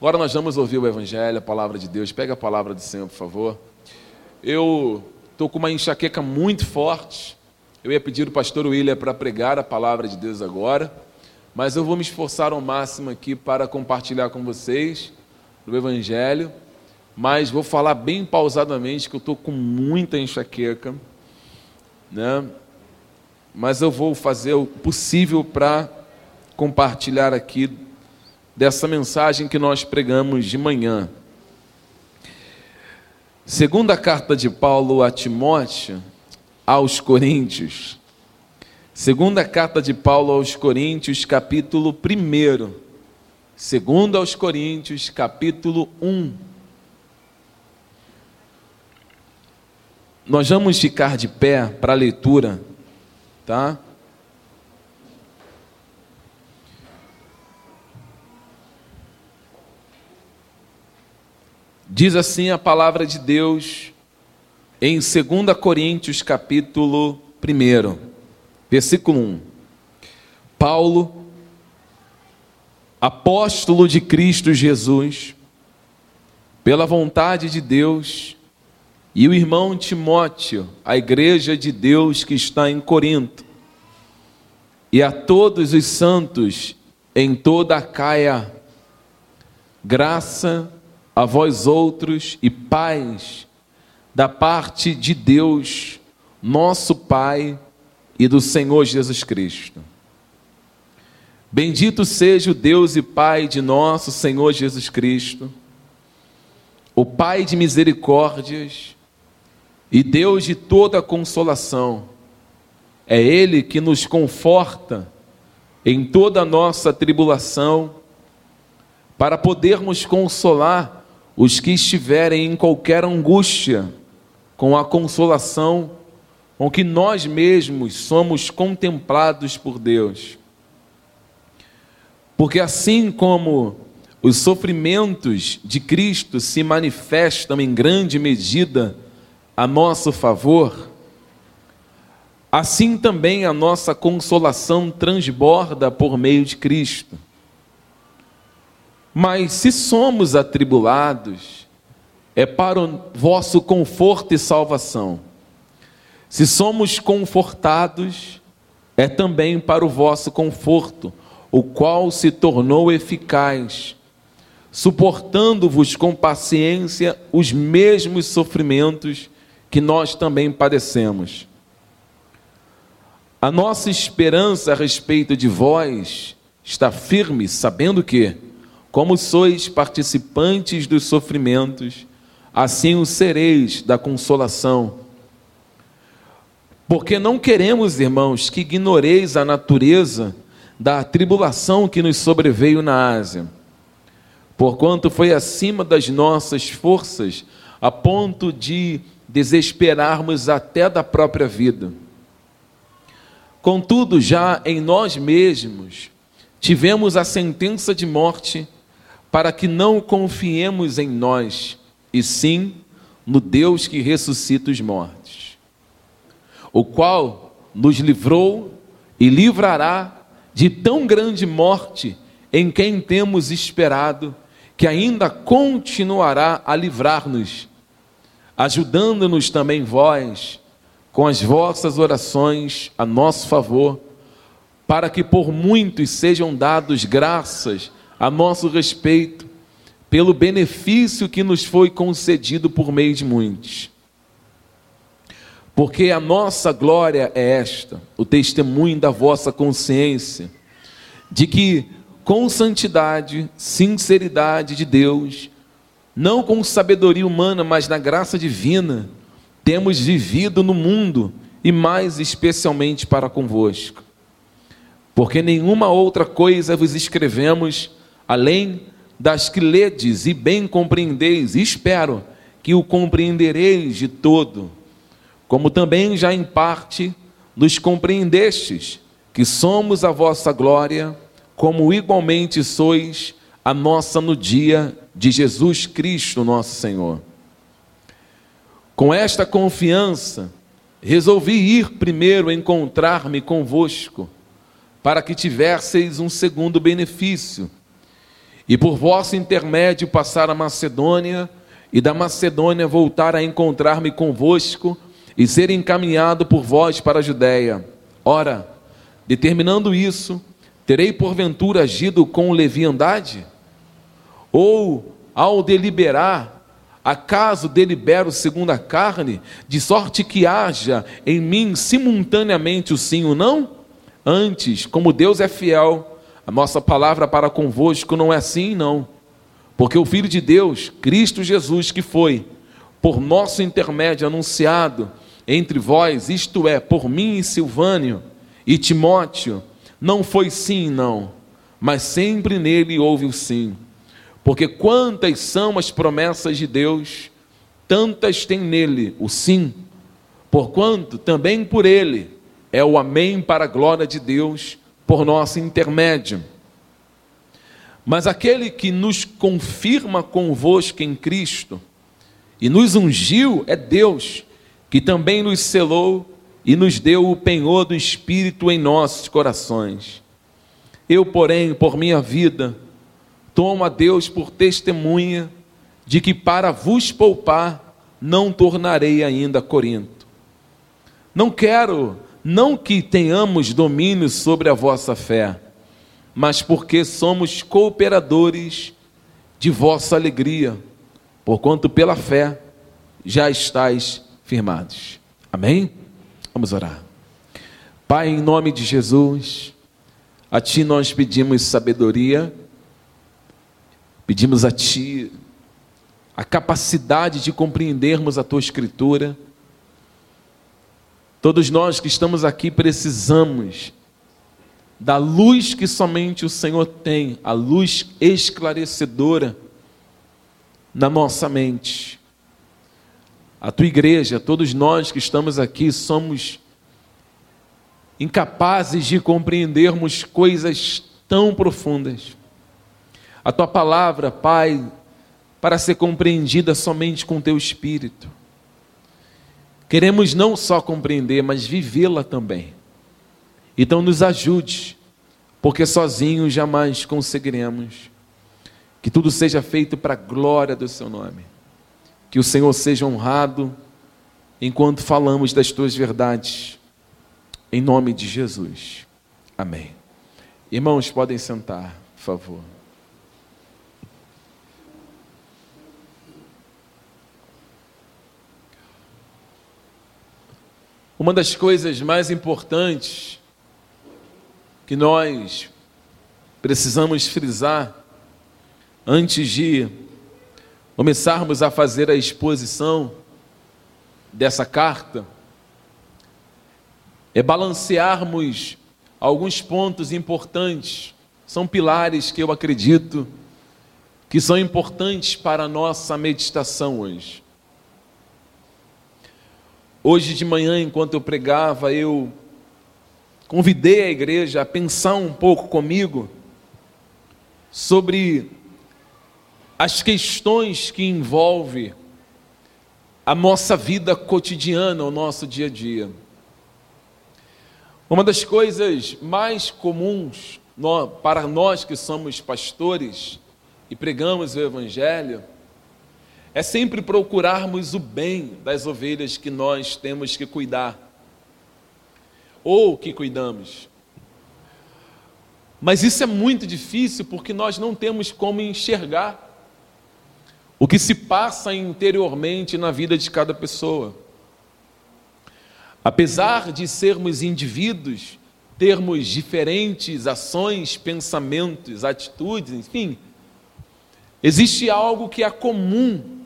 Agora nós vamos ouvir o Evangelho, a palavra de Deus. Pega a palavra do Senhor, por favor. Eu estou com uma enxaqueca muito forte. Eu ia pedir o pastor William para pregar a palavra de Deus agora, mas eu vou me esforçar ao máximo aqui para compartilhar com vocês o Evangelho. Mas vou falar bem pausadamente, que eu estou com muita enxaqueca, né? Mas eu vou fazer o possível para compartilhar aqui dessa mensagem que nós pregamos de manhã. Segunda carta de Paulo a Timóteo, aos Coríntios. Segunda carta de Paulo aos Coríntios, capítulo 1. Segundo aos Coríntios, capítulo 1. Nós vamos ficar de pé para a leitura, tá? Diz assim a palavra de Deus em 2 Coríntios, capítulo 1, versículo 1. Paulo, apóstolo de Cristo Jesus, pela vontade de Deus, e o irmão Timóteo, a igreja de Deus que está em Corinto, e a todos os santos em toda a Caia, graça a vós outros e paz da parte de Deus, nosso Pai e do Senhor Jesus Cristo. Bendito seja o Deus e Pai de nosso Senhor Jesus Cristo, o Pai de misericórdias e Deus de toda consolação. É Ele que nos conforta em toda a nossa tribulação, para podermos consolar os que estiverem em qualquer angústia, com a consolação com que nós mesmos somos contemplados por Deus. Porque assim como os sofrimentos de Cristo se manifestam em grande medida a nosso favor, assim também a nossa consolação transborda por meio de Cristo. Mas se somos atribulados, é para o vosso conforto e salvação. Se somos confortados, é também para o vosso conforto, o qual se tornou eficaz, suportando-vos com paciência os mesmos sofrimentos que nós também padecemos. A nossa esperança a respeito de vós está firme, sabendo que, como sois participantes dos sofrimentos, assim o sereis da consolação. Porque não queremos, irmãos, que ignoreis a natureza da tribulação que nos sobreveio na Ásia, porquanto foi acima das nossas forças, a ponto de desesperarmos até da própria vida. Contudo, já em nós mesmos tivemos a sentença de morte para que não confiemos em nós, e sim no Deus que ressuscita os mortos, o qual nos livrou e livrará de tão grande morte em quem temos esperado, que ainda continuará a livrar-nos, ajudando-nos também vós, com as vossas orações a nosso favor, para que por muitos sejam dados graças a nosso respeito, pelo benefício que nos foi concedido por meio de muitos. Porque a nossa glória é esta, o testemunho da vossa consciência, de que com santidade, sinceridade de Deus, não com sabedoria humana, mas na graça divina, temos vivido no mundo e mais especialmente para convosco. Porque nenhuma outra coisa vos escrevemos além das que ledes e bem compreendeis, espero que o compreendereis de todo, como também já em parte nos compreendestes, que somos a vossa glória, como igualmente sois a nossa no dia de Jesus Cristo, nosso Senhor. Com esta confiança, resolvi ir primeiro encontrar-me convosco, para que tivesseis um segundo benefício e por vosso intermédio passar a Macedônia, e da Macedônia voltar a encontrar-me convosco e ser encaminhado por vós para a Judéia. Ora, determinando isso, terei porventura agido com leviandade? Ou, ao deliberar, acaso delibero segundo a carne, de sorte que haja em mim simultaneamente o sim ou não? Antes, como Deus é fiel, a nossa palavra para convosco não é sim, não. Porque o Filho de Deus, Cristo Jesus, que foi, por nosso intermédio, anunciado entre vós, isto é, por mim e Silvânio e Timóteo, não foi sim, não, mas sempre nele houve o sim. Porque quantas são as promessas de Deus, tantas tem nele o sim, porquanto também por ele é o amém para a glória de Deus por nosso intermédio. Mas aquele que nos confirma convosco em Cristo e nos ungiu é Deus, que também nos selou e nos deu o penhor do Espírito em nossos corações. Eu, porém, por minha vida, tomo a Deus por testemunha de que para vos poupar não tornarei ainda Corinto. Não quero não que tenhamos domínio sobre a vossa fé, mas porque somos cooperadores de vossa alegria, porquanto pela fé já estáis firmados. Amém? Vamos orar. Pai, em nome de Jesus, a Ti nós pedimos sabedoria, pedimos a Ti a capacidade de compreendermos a Tua Escritura Todos nós que estamos aqui precisamos da luz que somente o Senhor tem, a luz esclarecedora na nossa mente. A tua igreja, todos nós que estamos aqui, somos incapazes de compreendermos coisas tão profundas. A tua palavra, Pai, para ser compreendida somente com teu espírito. Queremos não só compreender, mas vivê-la também. Então nos ajude, porque sozinhos jamais conseguiremos. Que tudo seja feito para a glória do seu nome. Que o Senhor seja honrado enquanto falamos das tuas verdades. Em nome de Jesus. Amém. Irmãos, podem sentar, por favor. Uma das coisas mais importantes que nós precisamos frisar antes de começarmos a fazer a exposição dessa carta é balancearmos alguns pontos importantes, são pilares que eu acredito que são importantes para a nossa meditação hoje. Hoje de manhã, enquanto eu pregava, eu convidei a igreja a pensar um pouco comigo sobre as questões que envolvem a nossa vida cotidiana, o nosso dia a dia. Uma das coisas mais comuns para nós que somos pastores e pregamos o Evangelho é sempre procurarmos o bem das ovelhas que nós temos que cuidar, ou que cuidamos. Mas isso é muito difícil porque nós não temos como enxergar o que se passa interiormente na vida de cada pessoa. Apesar de sermos indivíduos, termos diferentes ações, pensamentos, atitudes, enfim, existe algo que é comum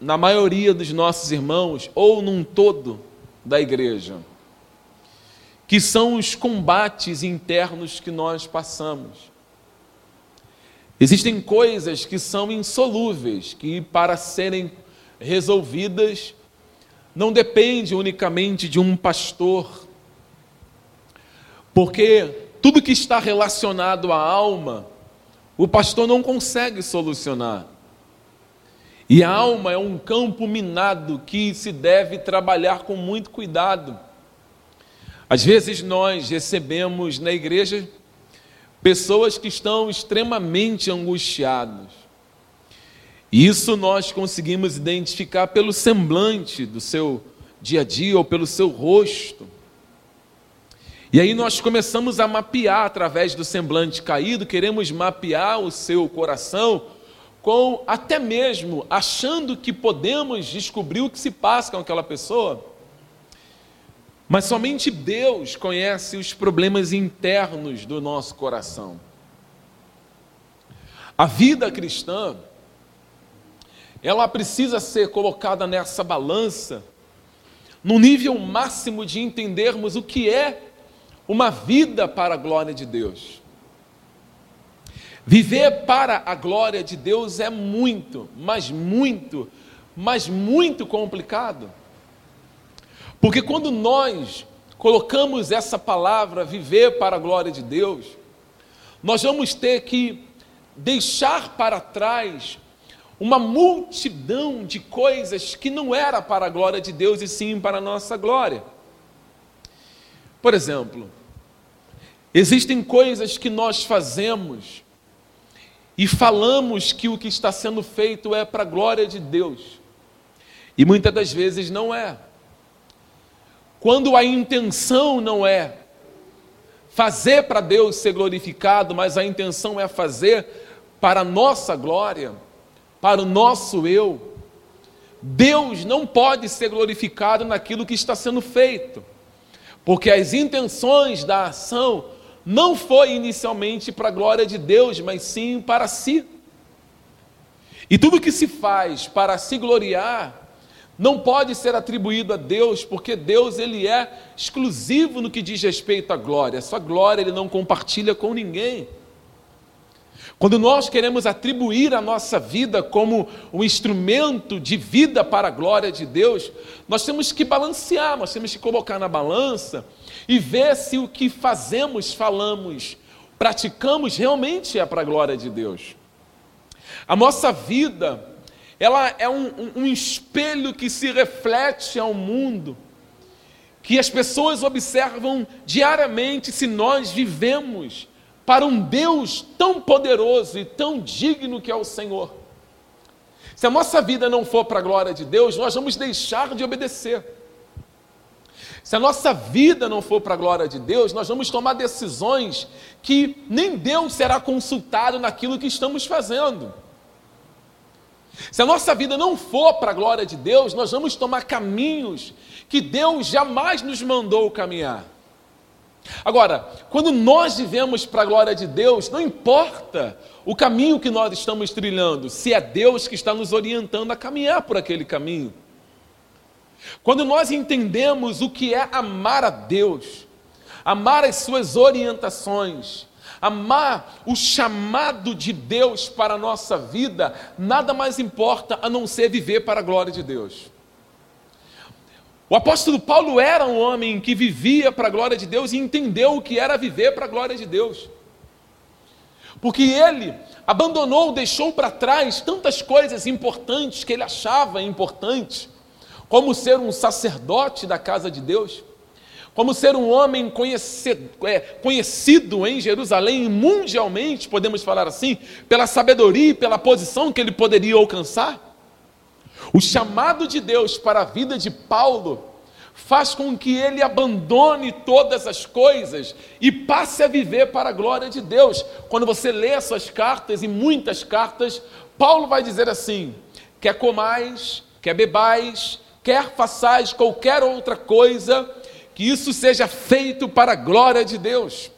na maioria dos nossos irmãos, ou num todo da igreja, que são os combates internos que nós passamos. Existem coisas que são insolúveis, que para serem resolvidas não depende unicamente de um pastor, porque tudo que está relacionado à alma, o pastor não consegue solucionar. E a alma é um campo minado que se deve trabalhar com muito cuidado. Às vezes nós recebemos na igreja pessoas que estão extremamente angustiadas. Isso nós conseguimos identificar pelo semblante do seu dia a dia ou pelo seu rosto. E aí nós começamos a mapear através do semblante caído, queremos mapear o seu coração com até mesmo achando que podemos descobrir o que se passa com aquela pessoa. Mas somente Deus conhece os problemas internos do nosso coração. A vida cristã, ela precisa ser colocada nessa balança, no nível máximo de entendermos o que é uma vida para a glória de Deus. Viver para a glória de Deus é muito, mas muito, mas muito complicado. Porque quando nós colocamos essa palavra, viver para a glória de Deus, nós vamos ter que deixar para trás uma multidão de coisas que não era para a glória de Deus e sim para a nossa glória. Por exemplo, existem coisas que nós fazemos e falamos que o que está sendo feito é para a glória de Deus, e muitas das vezes não é. Quando a intenção não é fazer para Deus ser glorificado, mas a intenção é fazer para a nossa glória, para o nosso eu, Deus não pode ser glorificado naquilo que está sendo feito, porque as intenções da ação não foi inicialmente para a glória de Deus, mas sim para si. E tudo que se faz para se gloriar não pode ser atribuído a Deus, porque Deus ele é exclusivo no que diz respeito à glória. Sua glória ele não compartilha com ninguém. Quando nós queremos atribuir a nossa vida como um instrumento de vida para a glória de Deus, nós temos que balancear, nós temos que colocar na balança e ver se o que fazemos, falamos, praticamos realmente é para a glória de Deus. A nossa vida ela é um, um, espelho que se reflete ao mundo, que as pessoas observam diariamente se nós vivemos para um Deus tão poderoso e tão digno que é o Senhor. Se a nossa vida não for para a glória de Deus, nós vamos deixar de obedecer. Se a nossa vida não for para a glória de Deus, nós vamos tomar decisões que nem Deus será consultado naquilo que estamos fazendo. Se a nossa vida não for para a glória de Deus, nós vamos tomar caminhos que Deus jamais nos mandou caminhar. Agora, quando nós vivemos para a glória de Deus, não importa o caminho que nós estamos trilhando, se é Deus que está nos orientando a caminhar por aquele caminho. Quando nós entendemos o que é amar a Deus, amar as suas orientações, Amar o chamado de Deus para a nossa vida, nada mais importa a não ser viver para a glória de Deus. O apóstolo Paulo era um homem que vivia para a glória de Deus e entendeu o que era viver para a glória de Deus. Porque ele abandonou, deixou para trás tantas coisas importantes que ele achava importantes, como ser um sacerdote da casa de Deus, como ser um homem conhecido, é, conhecido em Jerusalém mundialmente, podemos falar assim, pela sabedoria e pela posição que ele poderia alcançar. O chamado de Deus para a vida de Paulo faz com que ele abandone todas as coisas e passe a viver para a glória de Deus. Quando você lê as suas cartas, e muitas cartas, Paulo vai dizer assim: quer comais, quer bebais, quer façais qualquer outra coisa, que isso seja feito para a glória de Deus.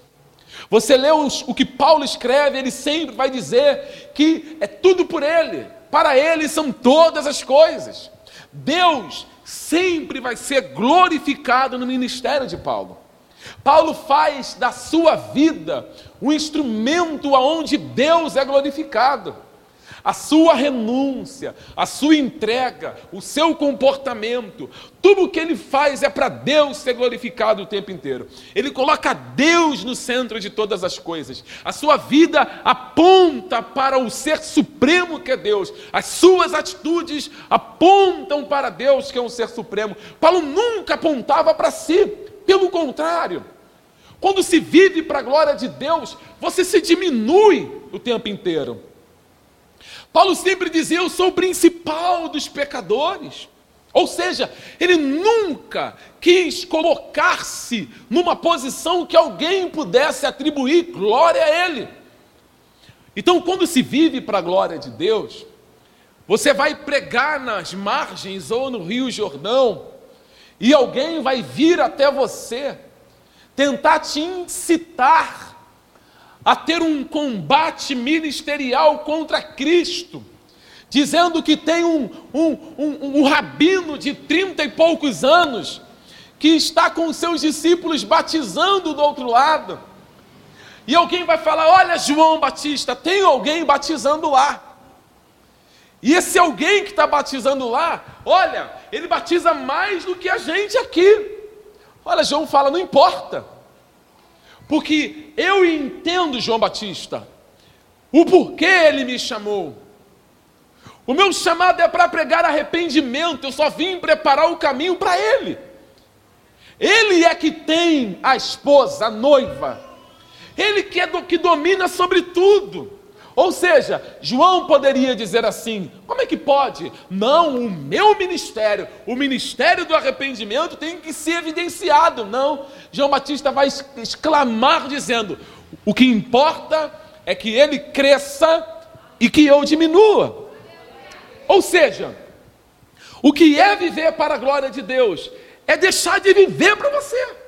Você lê o que Paulo escreve, ele sempre vai dizer que é tudo por ele, para ele são todas as coisas. Deus sempre vai ser glorificado no ministério de Paulo. Paulo faz da sua vida um instrumento aonde Deus é glorificado a sua renúncia, a sua entrega, o seu comportamento, tudo o que ele faz é para Deus ser glorificado o tempo inteiro. Ele coloca Deus no centro de todas as coisas. A sua vida aponta para o ser supremo que é Deus. As suas atitudes apontam para Deus que é um ser supremo. Paulo nunca apontava para si, pelo contrário. Quando se vive para a glória de Deus, você se diminui o tempo inteiro. Paulo sempre dizia: Eu sou o principal dos pecadores. Ou seja, ele nunca quis colocar-se numa posição que alguém pudesse atribuir glória a ele. Então, quando se vive para a glória de Deus, você vai pregar nas margens ou no Rio Jordão, e alguém vai vir até você, tentar te incitar a ter um combate ministerial contra Cristo dizendo que tem um, um, um, um rabino de trinta e poucos anos que está com seus discípulos batizando do outro lado. E alguém vai falar: Olha, João Batista, tem alguém batizando lá. E esse alguém que está batizando lá, olha, ele batiza mais do que a gente aqui. Olha, João fala: Não importa, porque eu entendo, João Batista, o porquê ele me chamou. O meu chamado é para pregar arrependimento, eu só vim preparar o caminho para Ele. Ele é que tem a esposa, a noiva. Ele que é do que domina sobre tudo. Ou seja, João poderia dizer assim: como é que pode? Não, o meu ministério, o ministério do arrependimento tem que ser evidenciado. Não, João Batista vai exclamar dizendo: o que importa é que ele cresça e que eu diminua. Ou seja, o que é viver para a glória de Deus é deixar de viver para você.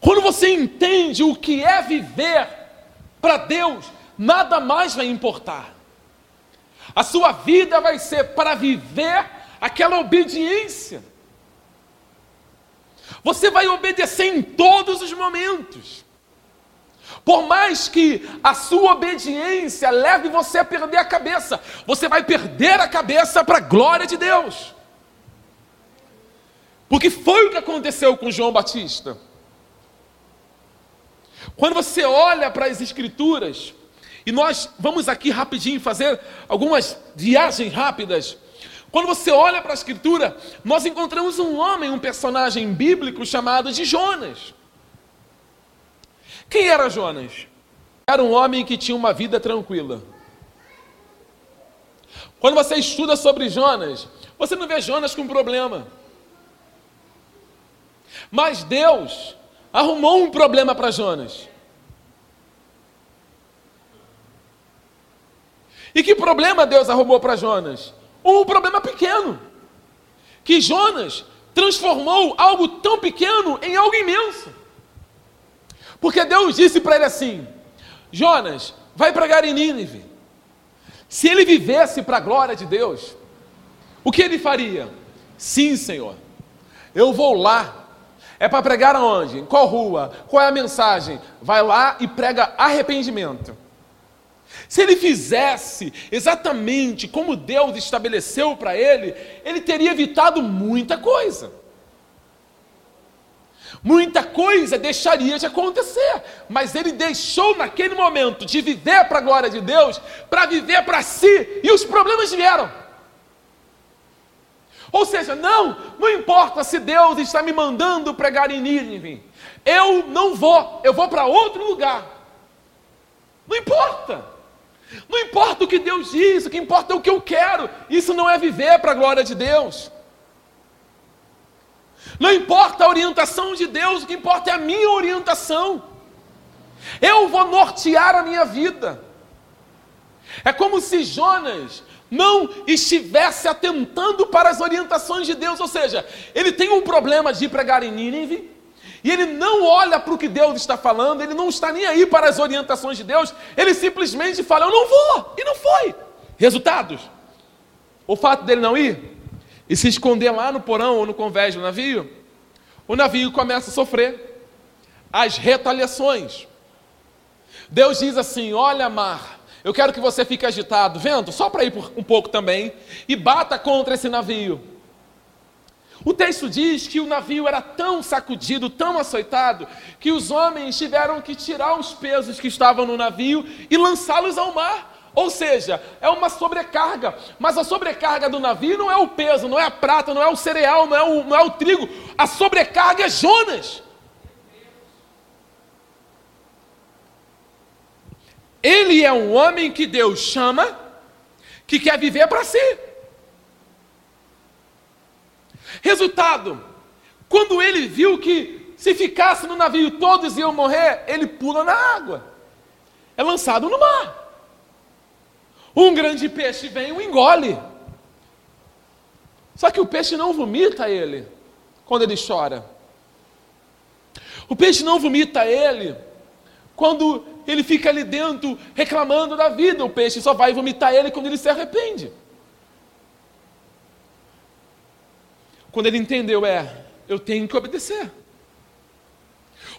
Quando você entende o que é viver para Deus, nada mais vai importar. A sua vida vai ser para viver aquela obediência. Você vai obedecer em todos os momentos. Por mais que a sua obediência leve você a perder a cabeça, você vai perder a cabeça para a glória de Deus. Porque foi o que aconteceu com João Batista. Quando você olha para as Escrituras, e nós vamos aqui rapidinho fazer algumas viagens rápidas. Quando você olha para a Escritura, nós encontramos um homem, um personagem bíblico chamado de Jonas. Quem era Jonas? Era um homem que tinha uma vida tranquila. Quando você estuda sobre Jonas, você não vê Jonas com problema. Mas Deus arrumou um problema para Jonas. E que problema Deus arrumou para Jonas? Um problema pequeno. Que Jonas transformou algo tão pequeno em algo imenso. Porque Deus disse para ele assim: Jonas, vai pregar em Nínive. Se ele vivesse para a glória de Deus, o que ele faria? Sim, Senhor, eu vou lá. É para pregar aonde? Em qual rua? Qual é a mensagem? Vai lá e prega arrependimento. Se ele fizesse exatamente como Deus estabeleceu para ele, ele teria evitado muita coisa muita coisa deixaria de acontecer, mas ele deixou naquele momento de viver para a glória de Deus, para viver para si, e os problemas vieram. Ou seja, não, não importa se Deus está me mandando pregar em Nínive, eu não vou, eu vou para outro lugar. Não importa. Não importa o que Deus diz, o que importa é o que eu quero. Isso não é viver para a glória de Deus. Não importa a orientação de Deus, o que importa é a minha orientação. Eu vou nortear a minha vida. É como se Jonas não estivesse atentando para as orientações de Deus, ou seja, ele tem um problema de pregar em Nínive, e ele não olha para o que Deus está falando, ele não está nem aí para as orientações de Deus, ele simplesmente fala: Eu não vou, e não foi. Resultados: o fato dele não ir e se esconder lá no porão ou no convés do navio, o navio começa a sofrer as retaliações. Deus diz assim: Olha, mar, eu quero que você fique agitado, vento, só para ir um pouco também, e bata contra esse navio. O texto diz que o navio era tão sacudido, tão açoitado, que os homens tiveram que tirar os pesos que estavam no navio e lançá-los ao mar. Ou seja, é uma sobrecarga. Mas a sobrecarga do navio não é o peso, não é a prata, não é o cereal, não é o, não é o trigo. A sobrecarga é Jonas. Ele é um homem que Deus chama, que quer viver para si. Resultado: quando ele viu que se ficasse no navio todos iam morrer, ele pula na água, é lançado no mar. Um grande peixe vem e o engole. Só que o peixe não vomita ele quando ele chora. O peixe não vomita ele quando ele fica ali dentro reclamando da vida. O peixe só vai vomitar ele quando ele se arrepende. Quando ele entendeu, é, eu tenho que obedecer.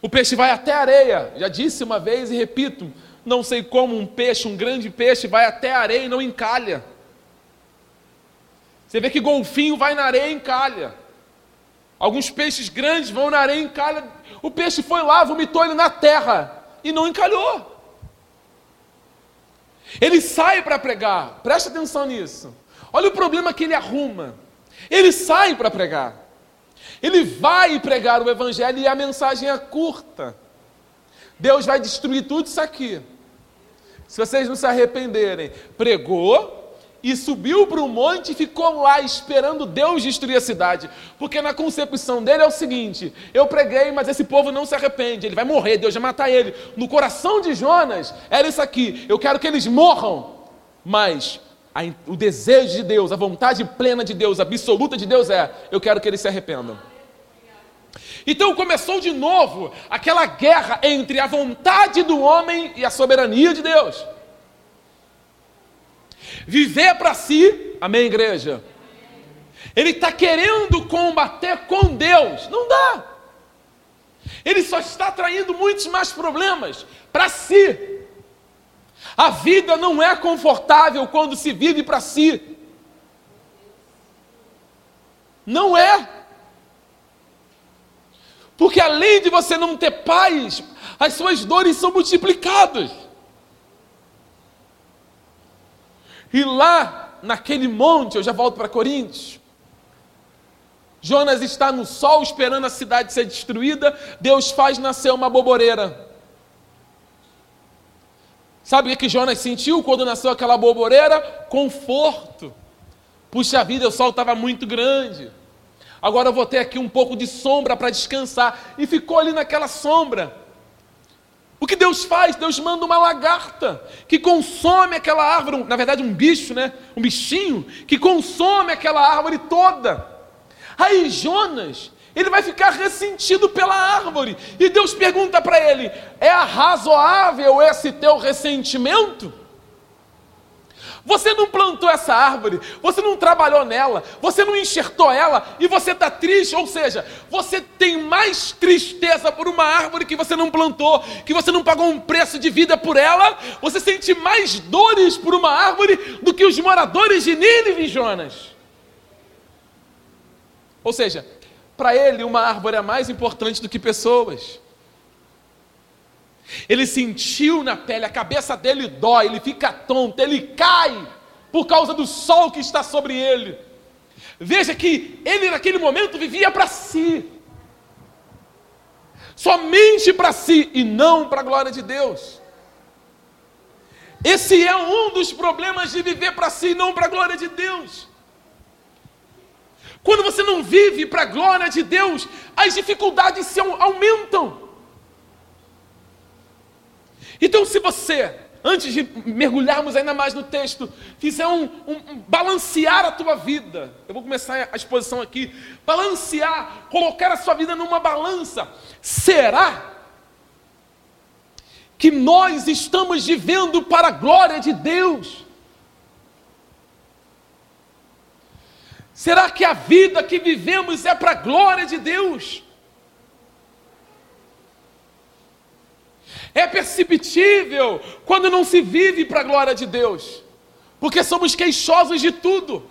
O peixe vai até a areia. Já disse uma vez e repito: não sei como um peixe, um grande peixe, vai até a areia e não encalha. Você vê que golfinho vai na areia e encalha. Alguns peixes grandes vão na areia e encalha. O peixe foi lá, vomitou ele na terra e não encalhou. Ele sai para pregar, presta atenção nisso. Olha o problema que ele arruma. Ele sai para pregar. Ele vai pregar o evangelho e a mensagem é curta. Deus vai destruir tudo isso aqui. Se vocês não se arrependerem, pregou e subiu para o monte e ficou lá esperando Deus destruir a cidade. Porque na concepção dele é o seguinte: eu preguei, mas esse povo não se arrepende, ele vai morrer, Deus vai matar ele. No coração de Jonas era isso aqui: eu quero que eles morram, mas a, o desejo de Deus, a vontade plena de Deus, absoluta de Deus é: eu quero que eles se arrependam. Então começou de novo aquela guerra entre a vontade do homem e a soberania de Deus. Viver para si, amém, igreja? Ele está querendo combater com Deus, não dá. Ele só está traindo muitos mais problemas para si. A vida não é confortável quando se vive para si. Não é. Porque além de você não ter paz, as suas dores são multiplicadas. E lá, naquele monte, eu já volto para Coríntios. Jonas está no sol esperando a cidade ser destruída. Deus faz nascer uma boboreira. Sabe o que Jonas sentiu quando nasceu aquela boboreira? Conforto. Puxa vida, o sol estava muito grande. Agora eu vou ter aqui um pouco de sombra para descansar. E ficou ali naquela sombra. O que Deus faz? Deus manda uma lagarta que consome aquela árvore, na verdade um bicho, né? Um bichinho que consome aquela árvore toda. Aí Jonas, ele vai ficar ressentido pela árvore. E Deus pergunta para ele: "É razoável esse teu ressentimento?" Você não plantou essa árvore, você não trabalhou nela, você não enxertou ela e você está triste. Ou seja, você tem mais tristeza por uma árvore que você não plantou, que você não pagou um preço de vida por ela. Você sente mais dores por uma árvore do que os moradores de Nínive, Jonas. Ou seja, para ele, uma árvore é mais importante do que pessoas. Ele sentiu na pele, a cabeça dele dói, ele fica tonto, ele cai por causa do sol que está sobre ele. Veja que ele naquele momento vivia para si, somente para si e não para a glória de Deus. Esse é um dos problemas de viver para si e não para a glória de Deus. Quando você não vive para a glória de Deus, as dificuldades se aumentam. Então, se você, antes de mergulharmos ainda mais no texto, fizer um, um, um, balancear a tua vida, eu vou começar a exposição aqui, balancear, colocar a sua vida numa balança, será que nós estamos vivendo para a glória de Deus? Será que a vida que vivemos é para a glória de Deus? É perceptível quando não se vive para a glória de Deus, porque somos queixosos de tudo.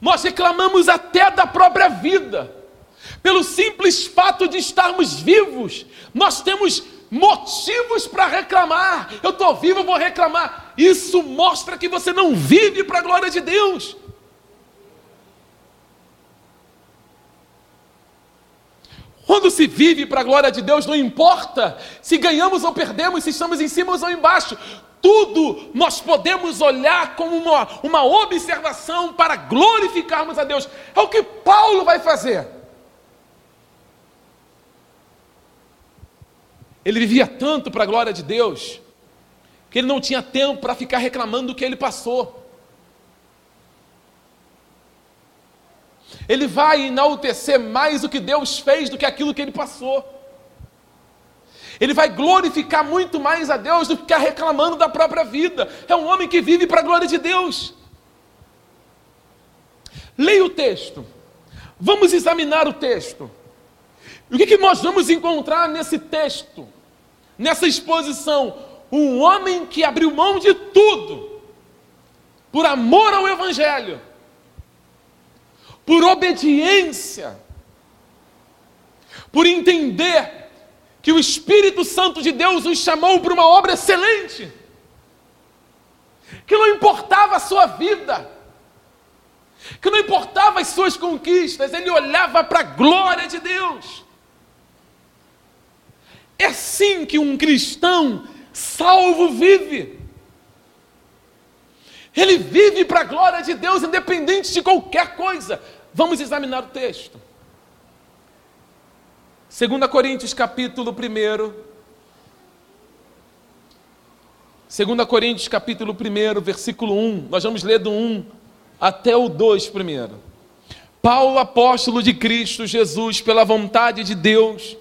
Nós reclamamos até da própria vida, pelo simples fato de estarmos vivos, nós temos motivos para reclamar. Eu estou vivo, eu vou reclamar. Isso mostra que você não vive para a glória de Deus. Quando se vive para a glória de Deus, não importa se ganhamos ou perdemos, se estamos em cima ou embaixo, tudo nós podemos olhar como uma, uma observação para glorificarmos a Deus. É o que Paulo vai fazer. Ele vivia tanto para a glória de Deus, que ele não tinha tempo para ficar reclamando do que ele passou. Ele vai enaltecer mais o que Deus fez do que aquilo que ele passou. Ele vai glorificar muito mais a Deus do que ficar reclamando da própria vida. É um homem que vive para a glória de Deus. Leia o texto. Vamos examinar o texto. O que, que nós vamos encontrar nesse texto? Nessa exposição? Um homem que abriu mão de tudo por amor ao Evangelho por obediência, por entender que o Espírito Santo de Deus os chamou para uma obra excelente, que não importava a sua vida, que não importava as suas conquistas, ele olhava para a glória de Deus. É assim que um cristão salvo vive. Ele vive para a glória de Deus, independente de qualquer coisa. Vamos examinar o texto. 2 Coríntios capítulo 1. 2 Coríntios capítulo 1, versículo 1. Nós vamos ler do 1 até o 2 primeiro. Paulo, apóstolo de Cristo Jesus, pela vontade de Deus,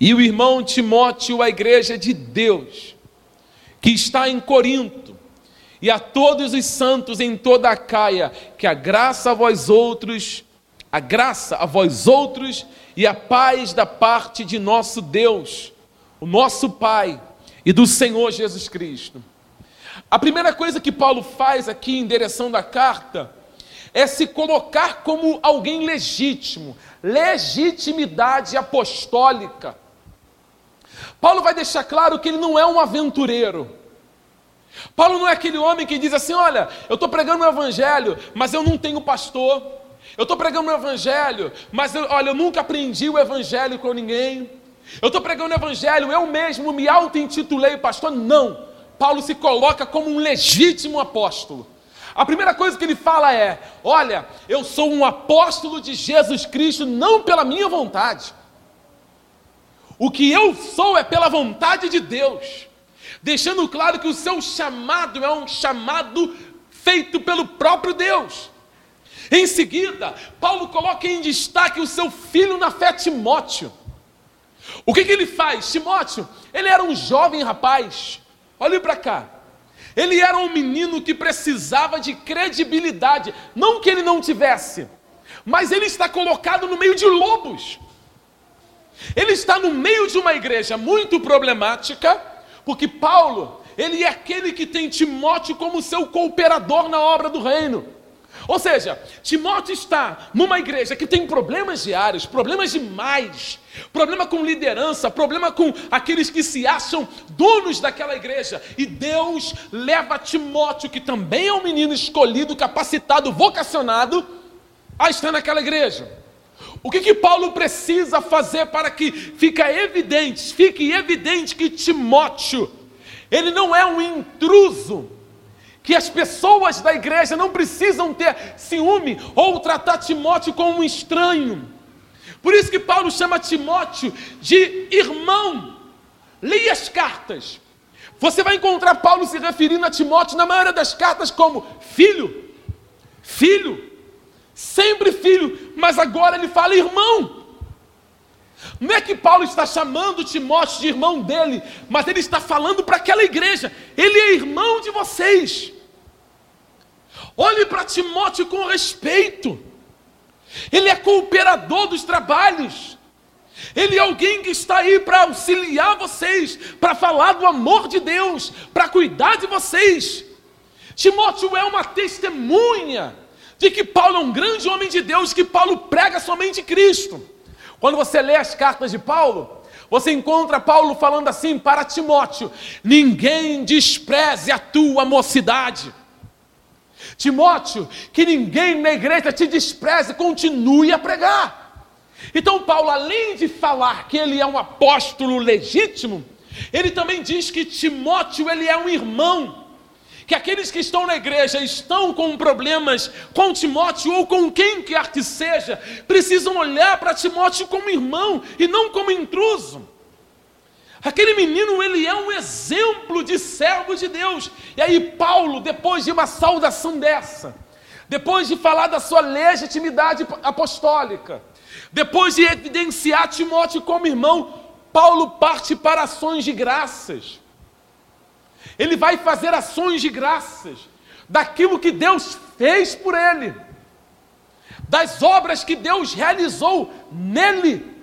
e o irmão Timóteo, a igreja de Deus, que está em Corinto, e a todos os santos em toda a Caia, que a graça a vós outros, a graça a vós outros e a paz da parte de nosso Deus, o nosso Pai e do Senhor Jesus Cristo. A primeira coisa que Paulo faz aqui em direção da carta é se colocar como alguém legítimo, legitimidade apostólica. Paulo vai deixar claro que ele não é um aventureiro. Paulo não é aquele homem que diz assim: olha, eu estou pregando o evangelho, mas eu não tenho pastor. Eu estou pregando o evangelho, mas eu, olha, eu nunca aprendi o evangelho com ninguém. Eu estou pregando o evangelho, eu mesmo me auto-intitulei pastor. Não. Paulo se coloca como um legítimo apóstolo. A primeira coisa que ele fala é: olha, eu sou um apóstolo de Jesus Cristo, não pela minha vontade. O que eu sou é pela vontade de Deus deixando claro que o seu chamado é um chamado feito pelo próprio Deus. Em seguida, Paulo coloca em destaque o seu filho na fé, Timóteo. O que, que ele faz? Timóteo, ele era um jovem rapaz, olhe para cá. Ele era um menino que precisava de credibilidade, não que ele não tivesse, mas ele está colocado no meio de lobos. Ele está no meio de uma igreja muito problemática, porque Paulo, ele é aquele que tem Timóteo como seu cooperador na obra do reino. Ou seja, Timóteo está numa igreja que tem problemas diários, problemas demais, problema com liderança, problema com aqueles que se acham donos daquela igreja. E Deus leva Timóteo, que também é um menino escolhido, capacitado, vocacionado, a estar naquela igreja. O que, que Paulo precisa fazer para que fique evidente, fique evidente que Timóteo, ele não é um intruso, que as pessoas da igreja não precisam ter ciúme ou tratar Timóteo como um estranho. Por isso que Paulo chama Timóteo de irmão. Leia as cartas. Você vai encontrar Paulo se referindo a Timóteo na maioria das cartas como filho, filho, sempre filho, mas agora ele fala irmão. Não é que Paulo está chamando Timóteo de irmão dele, mas ele está falando para aquela igreja, ele é irmão de vocês. Olhe para Timóteo com respeito, ele é cooperador dos trabalhos, ele é alguém que está aí para auxiliar vocês, para falar do amor de Deus, para cuidar de vocês. Timóteo é uma testemunha de que Paulo é um grande homem de Deus, que Paulo prega somente Cristo. Quando você lê as cartas de Paulo, você encontra Paulo falando assim para Timóteo: ninguém despreze a tua mocidade. Timóteo, que ninguém na igreja te despreze, continue a pregar. Então, Paulo, além de falar que ele é um apóstolo legítimo, ele também diz que Timóteo ele é um irmão. Que aqueles que estão na igreja estão com problemas com Timóteo ou com quem quer que seja, precisam olhar para Timóteo como irmão e não como intruso. Aquele menino, ele é um exemplo de servo de Deus. E aí, Paulo, depois de uma saudação dessa, depois de falar da sua legitimidade apostólica, depois de evidenciar Timóteo como irmão, Paulo parte para ações de graças. Ele vai fazer ações de graças daquilo que Deus fez por ele, das obras que Deus realizou nele.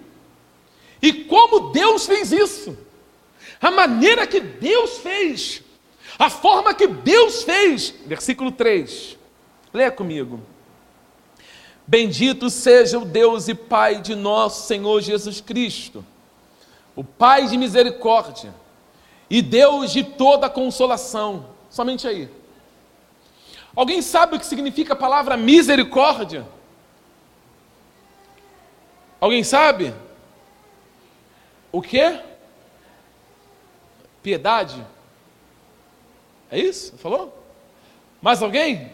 E como Deus fez isso? a maneira que Deus fez, a forma que Deus fez. Versículo 3, leia comigo. Bendito seja o Deus e Pai de nosso Senhor Jesus Cristo, o Pai de misericórdia e Deus de toda consolação. Somente aí. Alguém sabe o que significa a palavra misericórdia? Alguém sabe? O que? Piedade? É isso? Falou? Mais alguém?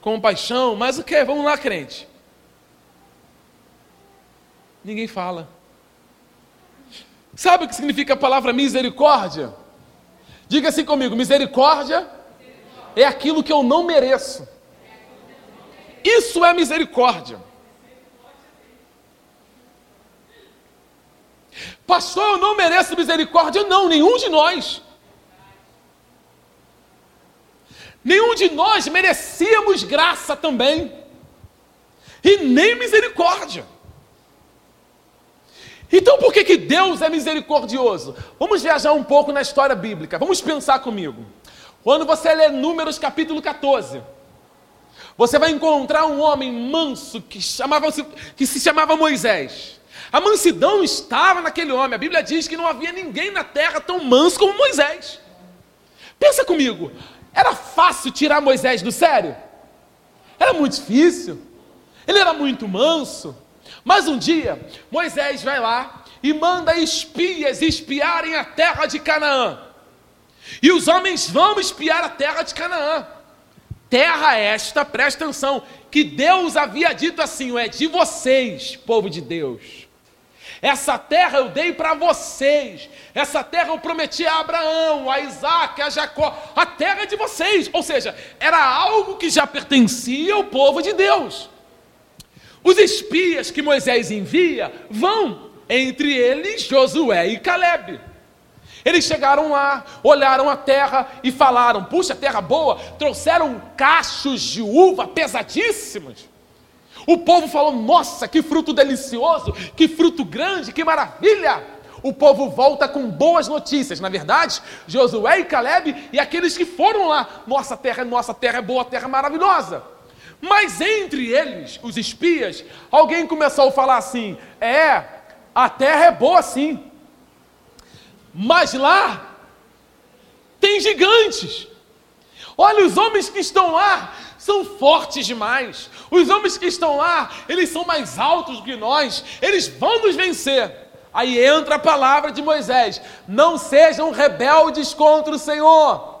Compaixão, mas o que? Vamos lá, crente. Ninguém fala. Sabe o que significa a palavra misericórdia? Diga assim comigo: misericórdia é aquilo que eu não mereço. Isso é misericórdia. Pastor, eu não mereço misericórdia. Não, nenhum de nós. Nenhum de nós merecíamos graça também. E nem misericórdia. Então por que, que Deus é misericordioso? Vamos viajar um pouco na história bíblica. Vamos pensar comigo. Quando você lê Números capítulo 14, você vai encontrar um homem manso que, chamava, que se chamava Moisés. A mansidão estava naquele homem. A Bíblia diz que não havia ninguém na terra tão manso como Moisés. Pensa comigo, era fácil tirar Moisés do sério? Era muito difícil. Ele era muito manso. Mas um dia, Moisés vai lá e manda espias espiarem a terra de Canaã. E os homens vão espiar a terra de Canaã. Terra esta, presta atenção, que Deus havia dito assim: é de vocês, povo de Deus. Essa terra eu dei para vocês. Essa terra eu prometi a Abraão, a Isaac, a Jacó. A terra é de vocês. Ou seja, era algo que já pertencia ao povo de Deus. Os espias que Moisés envia vão, entre eles Josué e Caleb. Eles chegaram lá, olharam a terra e falaram: Puxa, terra boa, trouxeram cachos de uva pesadíssimos. O povo falou: Nossa, que fruto delicioso, que fruto grande, que maravilha! O povo volta com boas notícias. Na verdade, Josué e Caleb e aqueles que foram lá, nossa terra, nossa terra é boa, terra é maravilhosa. Mas entre eles, os espias, alguém começou a falar assim: É, a terra é boa sim, mas lá tem gigantes. Olha os homens que estão lá, são fortes demais. Os homens que estão lá, eles são mais altos do que nós, eles vão nos vencer. Aí entra a palavra de Moisés: não sejam rebeldes contra o Senhor.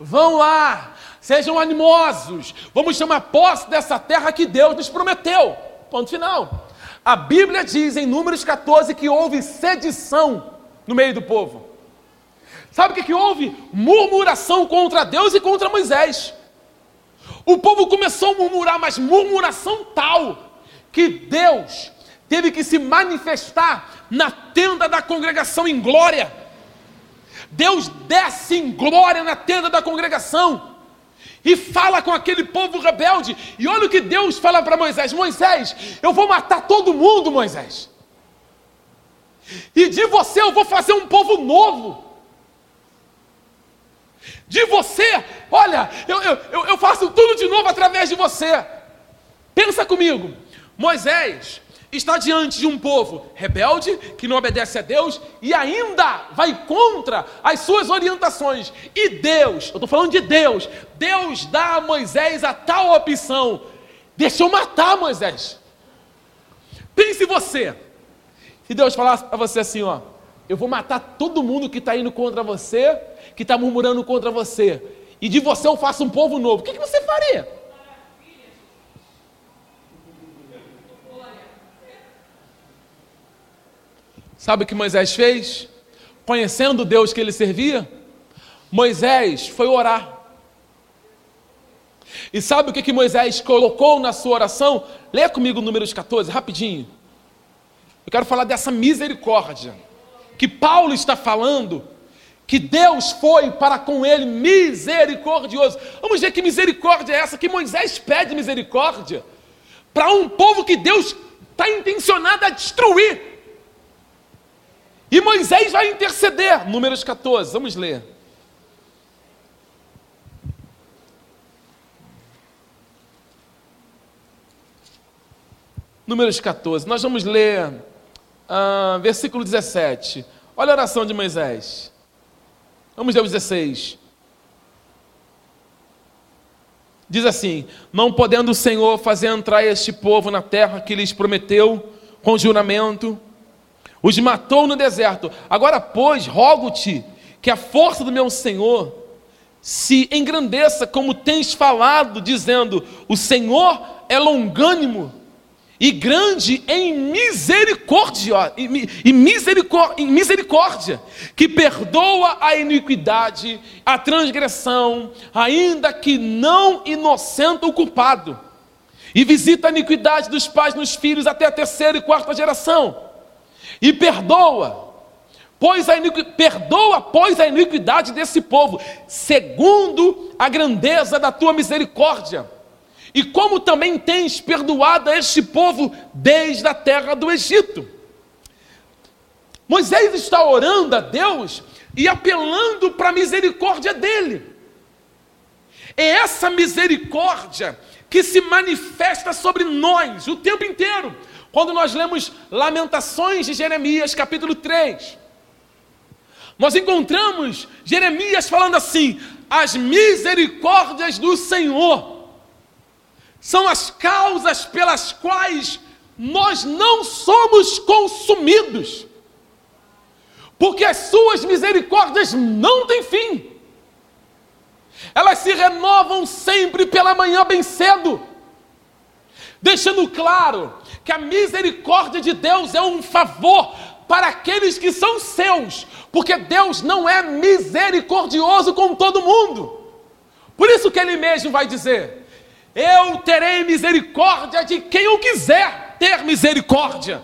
Vão lá, sejam animosos. Vamos chamar posse dessa terra que Deus nos prometeu. Ponto final. A Bíblia diz em Números 14 que houve sedição no meio do povo. Sabe o que, que houve? Murmuração contra Deus e contra Moisés. O povo começou a murmurar, mas murmuração tal que Deus teve que se manifestar na tenda da congregação em glória. Deus desce em glória na tenda da congregação e fala com aquele povo rebelde. E olha o que Deus fala para Moisés: Moisés, eu vou matar todo mundo, Moisés. E de você eu vou fazer um povo novo. De você, olha, eu, eu, eu faço tudo de novo através de você. Pensa comigo, Moisés está diante de um povo rebelde, que não obedece a Deus e ainda vai contra as suas orientações. E Deus, eu estou falando de Deus, Deus dá a Moisés a tal opção: deixa eu matar Moisés. Pense você, se Deus falasse para você assim: ó, eu vou matar todo mundo que está indo contra você, que está murmurando contra você, e de você eu faço um povo novo, o que, que você faria? Sabe o que Moisés fez? Conhecendo o Deus que ele servia, Moisés foi orar. E sabe o que, que Moisés colocou na sua oração? Leia comigo Números 14, rapidinho. Eu quero falar dessa misericórdia que Paulo está falando, que Deus foi para com ele misericordioso. Vamos ver que misericórdia é essa, que Moisés pede misericórdia para um povo que Deus está intencionado a destruir. E Moisés vai interceder. Números 14, vamos ler. Números 14, nós vamos ler uh, versículo 17. Olha a oração de Moisés. Vamos ler o 16. Diz assim: Não podendo o Senhor fazer entrar este povo na terra que lhes prometeu com juramento, os matou no deserto. Agora, pois, rogo-te que a força do meu Senhor se engrandeça, como tens falado, dizendo: O Senhor é longânimo e grande em misericórdia, e misericórdia, misericórdia, que perdoa a iniquidade, a transgressão, ainda que não inocenta o culpado, e visita a iniquidade dos pais nos filhos até a terceira e quarta geração e perdoa, pois a iniquidade, perdoa, pois a iniquidade desse povo, segundo a grandeza da tua misericórdia. E como também tens perdoado a este povo desde a terra do Egito. Moisés está orando a Deus e apelando para a misericórdia dele. É essa misericórdia que se manifesta sobre nós o tempo inteiro. Quando nós lemos Lamentações de Jeremias, capítulo 3, nós encontramos Jeremias falando assim: as misericórdias do Senhor são as causas pelas quais nós não somos consumidos, porque as suas misericórdias não têm fim, elas se renovam sempre pela manhã bem cedo, deixando claro que a misericórdia de Deus é um favor para aqueles que são seus, porque Deus não é misericordioso com todo mundo. Por isso que ele mesmo vai dizer: Eu terei misericórdia de quem eu quiser ter misericórdia.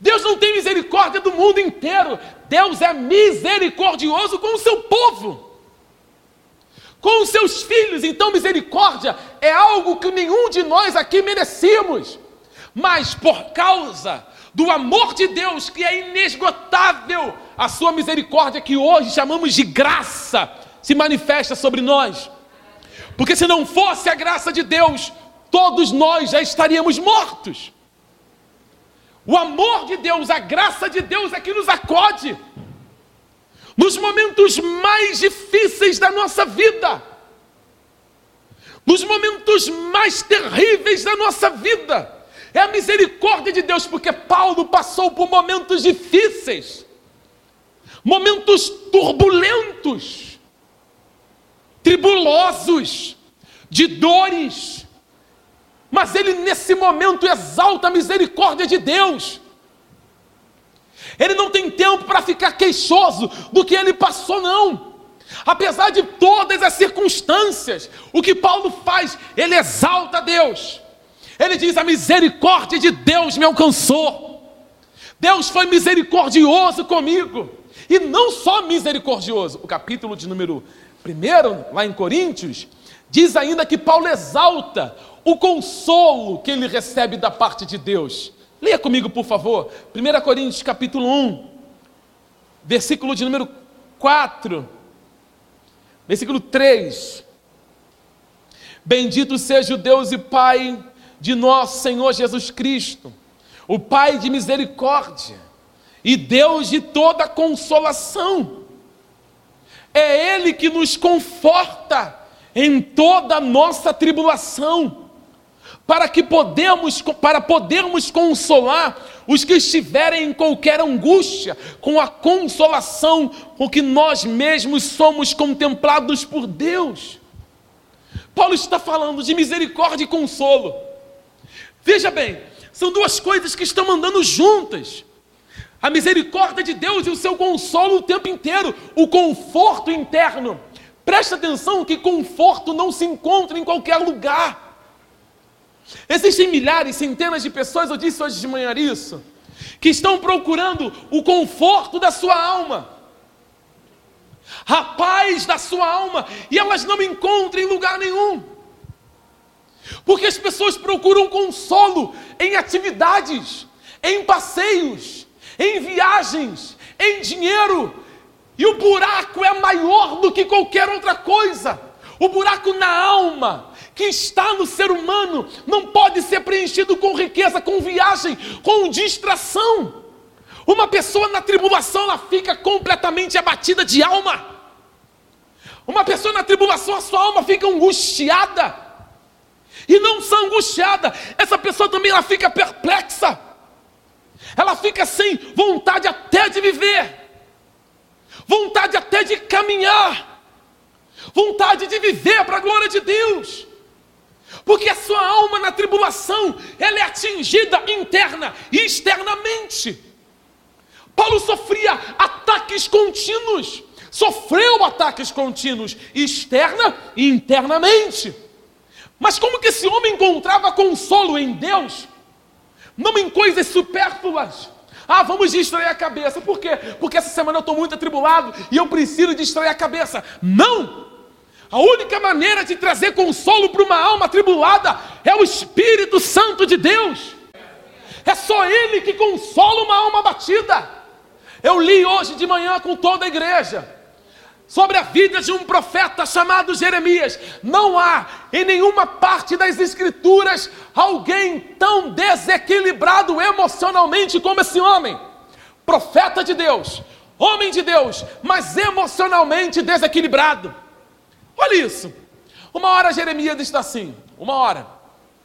Deus não tem misericórdia do mundo inteiro, Deus é misericordioso com o seu povo com os seus filhos. Então, misericórdia é algo que nenhum de nós aqui merecíamos, mas por causa do amor de Deus, que é inesgotável, a sua misericórdia, que hoje chamamos de graça, se manifesta sobre nós. Porque se não fosse a graça de Deus, todos nós já estaríamos mortos. O amor de Deus, a graça de Deus é que nos acode nos momentos mais difíceis da nossa vida, nos momentos mais terríveis da nossa vida. É a misericórdia de Deus, porque Paulo passou por momentos difíceis, momentos turbulentos, tribulosos, de dores, mas ele nesse momento exalta a misericórdia de Deus. Ele não tem tempo para ficar queixoso do que ele passou, não. Apesar de todas as circunstâncias, o que Paulo faz, ele exalta Deus. Ele diz: A misericórdia de Deus me alcançou. Deus foi misericordioso comigo. E não só misericordioso. O capítulo de número 1, lá em Coríntios, diz ainda que Paulo exalta o consolo que ele recebe da parte de Deus. Leia comigo, por favor, 1 Coríntios capítulo 1, versículo de número 4, versículo 3. Bendito seja o Deus e Pai de nosso Senhor Jesus Cristo, o Pai de misericórdia e Deus de toda consolação. É Ele que nos conforta em toda a nossa tribulação, para que podemos, para podermos consolar os que estiverem em qualquer angústia, com a consolação com que nós mesmos somos contemplados por Deus. Paulo está falando de misericórdia e consolo. Veja bem, são duas coisas que estão andando juntas. A misericórdia de Deus e o seu consolo o tempo inteiro, o conforto interno. Presta atenção que conforto não se encontra em qualquer lugar. Existem milhares, centenas de pessoas, eu disse hoje de manhã isso, que estão procurando o conforto da sua alma, a paz da sua alma, e elas não encontram em lugar nenhum, porque as pessoas procuram consolo em atividades, em passeios, em viagens, em dinheiro, e o buraco é maior do que qualquer outra coisa. O buraco na alma que está no ser humano não pode ser preenchido com riqueza, com viagem, com distração. Uma pessoa na tribulação, ela fica completamente abatida de alma. Uma pessoa na tribulação, a sua alma fica angustiada. E não só angustiada, essa pessoa também ela fica perplexa. Ela fica sem vontade até de viver, vontade até de caminhar, vontade de viver para a glória de Deus. Porque a sua alma na tribulação, ela é atingida interna e externamente. Paulo sofria ataques contínuos, sofreu ataques contínuos, externa e internamente. Mas como que esse homem encontrava consolo em Deus? Não em coisas supérfluas. Ah, vamos distrair a cabeça. Por quê? Porque essa semana eu estou muito atribulado e eu preciso distrair a cabeça. Não! A única maneira de trazer consolo para uma alma atribulada é o Espírito Santo de Deus. É só Ele que consola uma alma batida. Eu li hoje de manhã com toda a igreja sobre a vida de um profeta chamado Jeremias. Não há em nenhuma parte das Escrituras alguém tão desequilibrado emocionalmente como esse homem. Profeta de Deus, homem de Deus, mas emocionalmente desequilibrado. Olha isso. Uma hora Jeremias está assim, uma hora.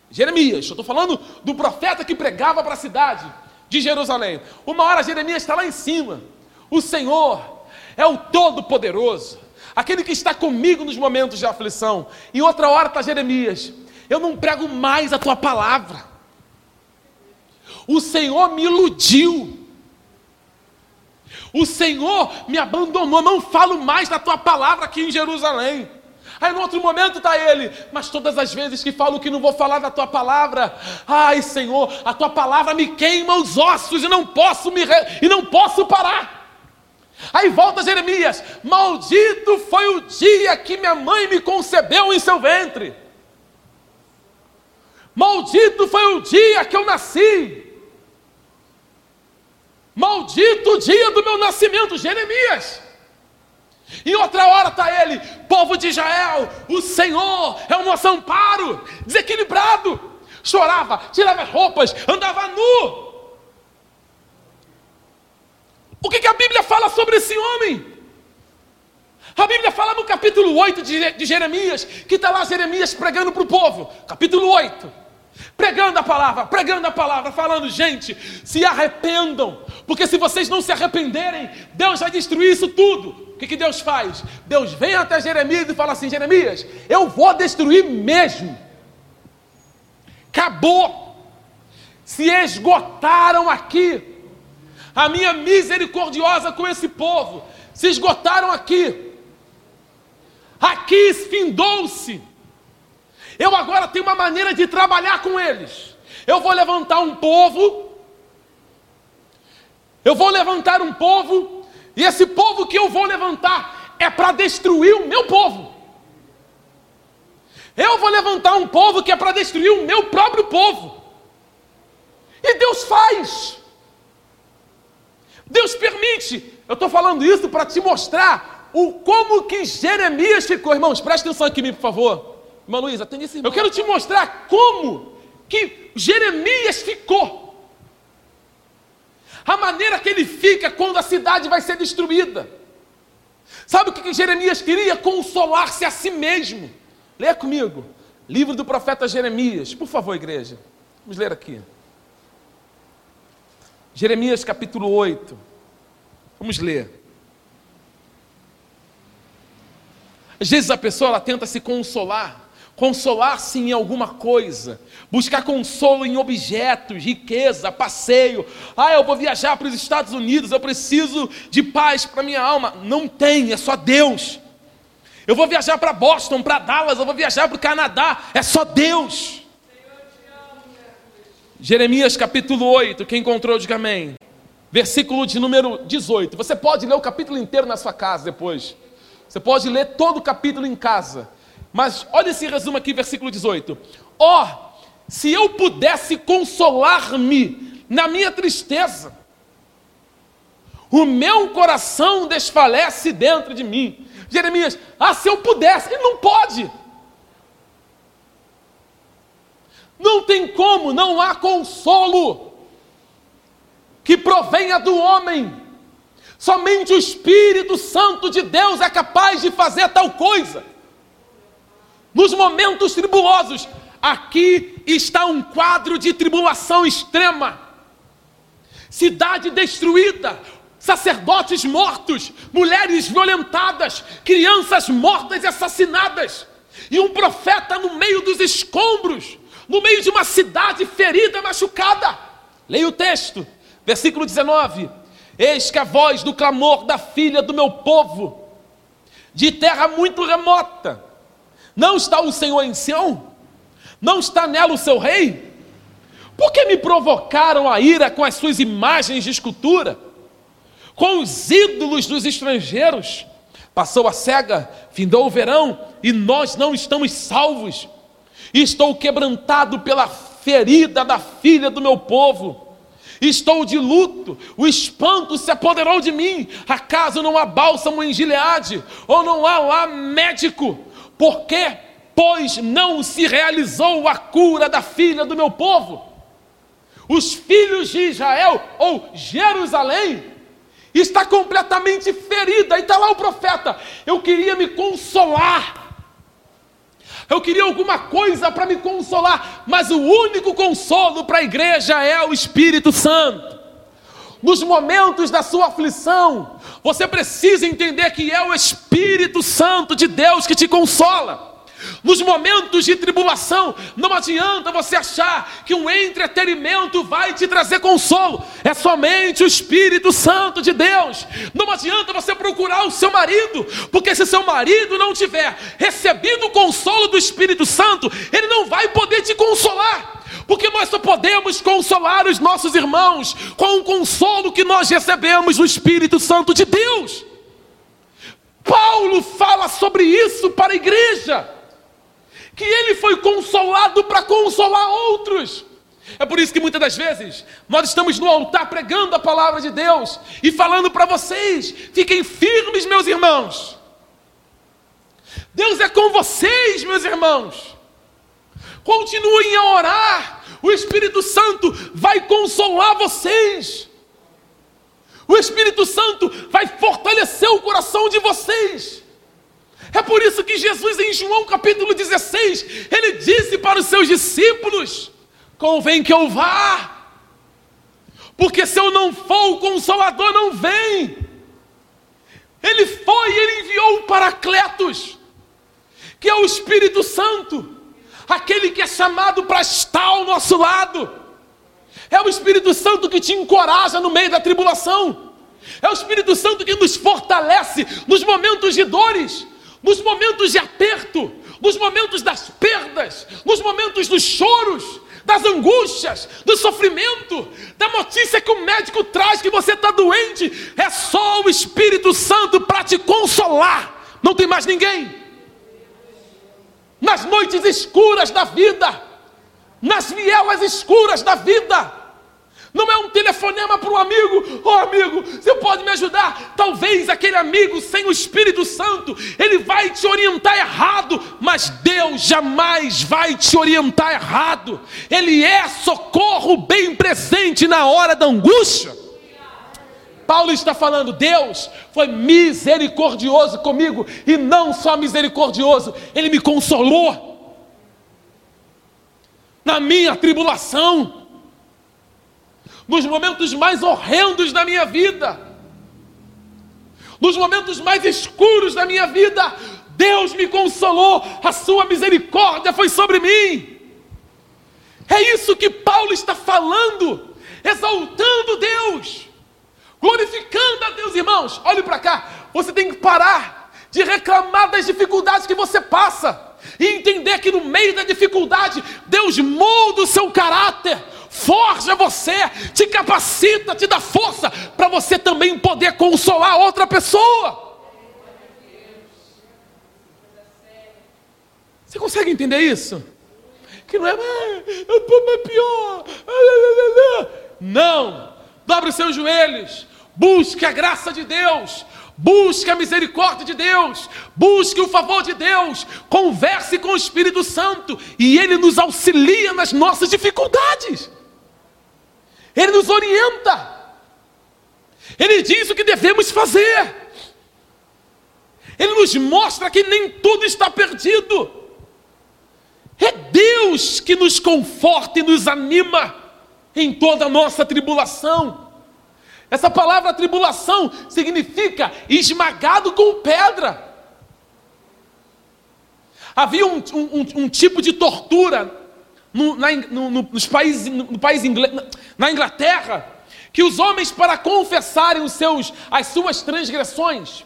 Jeremias, eu estou falando do profeta que pregava para a cidade de Jerusalém. Uma hora Jeremias está lá em cima. O Senhor é o Todo-Poderoso, aquele que está comigo nos momentos de aflição. Em outra hora está Jeremias. Eu não prego mais a tua palavra. O Senhor me iludiu. O Senhor me abandonou. Não falo mais da tua palavra aqui em Jerusalém. Aí no outro momento está ele, mas todas as vezes que falo que não vou falar da tua palavra, ai Senhor, a tua palavra me queima os ossos e não posso me re... e não posso parar. Aí volta Jeremias: Maldito foi o dia que minha mãe me concebeu em seu ventre. Maldito foi o dia que eu nasci. Maldito o dia do meu nascimento, Jeremias. Em outra hora está ele, povo de Israel, o Senhor é o nosso amparo, desequilibrado, chorava, tirava roupas, andava nu. O que, que a Bíblia fala sobre esse homem? A Bíblia fala no capítulo 8 de, de Jeremias, que está lá Jeremias pregando para o povo, capítulo 8 pregando a palavra, pregando a palavra, falando, gente, se arrependam, porque se vocês não se arrependerem, Deus vai destruir isso tudo. O que, que Deus faz? Deus vem até Jeremias e fala assim: Jeremias, eu vou destruir mesmo. Acabou. Se esgotaram aqui. A minha misericordiosa com esse povo. Se esgotaram aqui. Aqui findou-se. Eu agora tenho uma maneira de trabalhar com eles. Eu vou levantar um povo. Eu vou levantar um povo e esse povo que eu vou levantar é para destruir o meu povo. Eu vou levantar um povo que é para destruir o meu próprio povo. E Deus faz. Deus permite. Eu estou falando isso para te mostrar o como que Jeremias ficou. Irmãos, presta atenção aqui, por favor. Irmã Luísa, tem esse Eu quero te mostrar como que Jeremias ficou. A maneira que ele fica quando a cidade vai ser destruída. Sabe o que Jeremias queria? Consolar-se a si mesmo. Leia comigo. Livro do profeta Jeremias. Por favor, igreja. Vamos ler aqui. Jeremias capítulo 8. Vamos ler. Às vezes a pessoa ela tenta se consolar consolar-se em alguma coisa, buscar consolo em objetos, riqueza, passeio. Ah, eu vou viajar para os Estados Unidos, eu preciso de paz para minha alma. Não tem, é só Deus. Eu vou viajar para Boston, para Dallas, eu vou viajar para o Canadá, é só Deus. Jeremias capítulo 8, quem encontrou, diga amém. Versículo de número 18. Você pode ler o capítulo inteiro na sua casa depois. Você pode ler todo o capítulo em casa. Mas olha esse resumo aqui, versículo 18: Ó, oh, se eu pudesse consolar-me na minha tristeza, o meu coração desfalece dentro de mim. Jeremias, ah, se eu pudesse, ele não pode. Não tem como, não há consolo que provenha do homem. Somente o Espírito Santo de Deus é capaz de fazer tal coisa nos momentos tribulosos. Aqui está um quadro de tribulação extrema. Cidade destruída, sacerdotes mortos, mulheres violentadas, crianças mortas e assassinadas, e um profeta no meio dos escombros, no meio de uma cidade ferida, machucada. Leia o texto, versículo 19: Eis que a voz do clamor da filha do meu povo, de terra muito remota, não está o Senhor em Sião? Não está nela o seu rei? Por que me provocaram a ira com as suas imagens de escultura? Com os ídolos dos estrangeiros? Passou a cega, findou o verão e nós não estamos salvos. Estou quebrantado pela ferida da filha do meu povo. Estou de luto, o espanto se apoderou de mim. Acaso não há bálsamo em Gileade? Ou não há lá médico? Por quê? Pois não se realizou a cura da filha do meu povo. Os filhos de Israel, ou Jerusalém, está completamente ferida. E está lá o profeta. Eu queria me consolar. Eu queria alguma coisa para me consolar, mas o único consolo para a igreja é o Espírito Santo. Nos momentos da sua aflição, você precisa entender que é o Espírito Santo de Deus que te consola. Nos momentos de tribulação, não adianta você achar que um entretenimento vai te trazer consolo, é somente o Espírito Santo de Deus. Não adianta você procurar o seu marido, porque se seu marido não tiver recebido o consolo do Espírito Santo, ele não vai poder te consolar porque nós só podemos consolar os nossos irmãos com o consolo que nós recebemos do Espírito Santo de Deus. Paulo fala sobre isso para a igreja, que ele foi consolado para consolar outros. É por isso que muitas das vezes nós estamos no altar pregando a palavra de Deus e falando para vocês: fiquem firmes, meus irmãos. Deus é com vocês, meus irmãos. Continuem a orar, o Espírito Santo vai consolar vocês. O Espírito Santo vai fortalecer o coração de vocês. É por isso que Jesus, em João capítulo 16, ele disse para os seus discípulos: convém que eu vá, porque se eu não for, o consolador não vem. Ele foi, ele enviou o Paracletos, que é o Espírito Santo aquele que é chamado para estar ao nosso lado. É o Espírito Santo que te encoraja no meio da tribulação. É o Espírito Santo que nos fortalece nos momentos de dores, nos momentos de aperto, nos momentos das perdas, nos momentos dos choros, das angústias, do sofrimento, da notícia que o médico traz que você está doente. É só o Espírito Santo para te consolar. Não tem mais ninguém nas noites escuras da vida, nas vielas escuras da vida, Não é um telefonema para um amigo, ô oh, amigo, você pode me ajudar? Talvez aquele amigo sem o Espírito Santo, ele vai te orientar errado, mas Deus jamais vai te orientar errado. Ele é socorro bem presente na hora da angústia. Paulo está falando, Deus foi misericordioso comigo, e não só misericordioso, Ele me consolou na minha tribulação nos momentos mais horrendos da minha vida, nos momentos mais escuros da minha vida, Deus me consolou, a sua misericórdia foi sobre mim. É isso que Paulo está falando, exaltando Deus, glorificando a Deus, irmãos. Olhe para cá, você tem que parar de reclamar das dificuldades que você passa e entender que no meio da dificuldade, Deus molda o seu caráter, forja você, te capacita, te dá força para você também poder consolar outra pessoa. Você consegue entender isso? Que não é, eu estou pior. Não, dobre os seus joelhos, busque a graça de Deus, busque a misericórdia de Deus, busque o favor de Deus, converse com o Espírito Santo e ele nos auxilia nas nossas dificuldades. Ele nos orienta. Ele diz o que devemos fazer. Ele nos mostra que nem tudo está perdido. É Deus que nos conforta e nos anima em toda a nossa tribulação. Essa palavra tribulação significa esmagado com pedra. Havia um, um, um tipo de tortura no, na, no, no, nos países, no país inglês, na Inglaterra, que os homens, para confessarem os seus, as suas transgressões,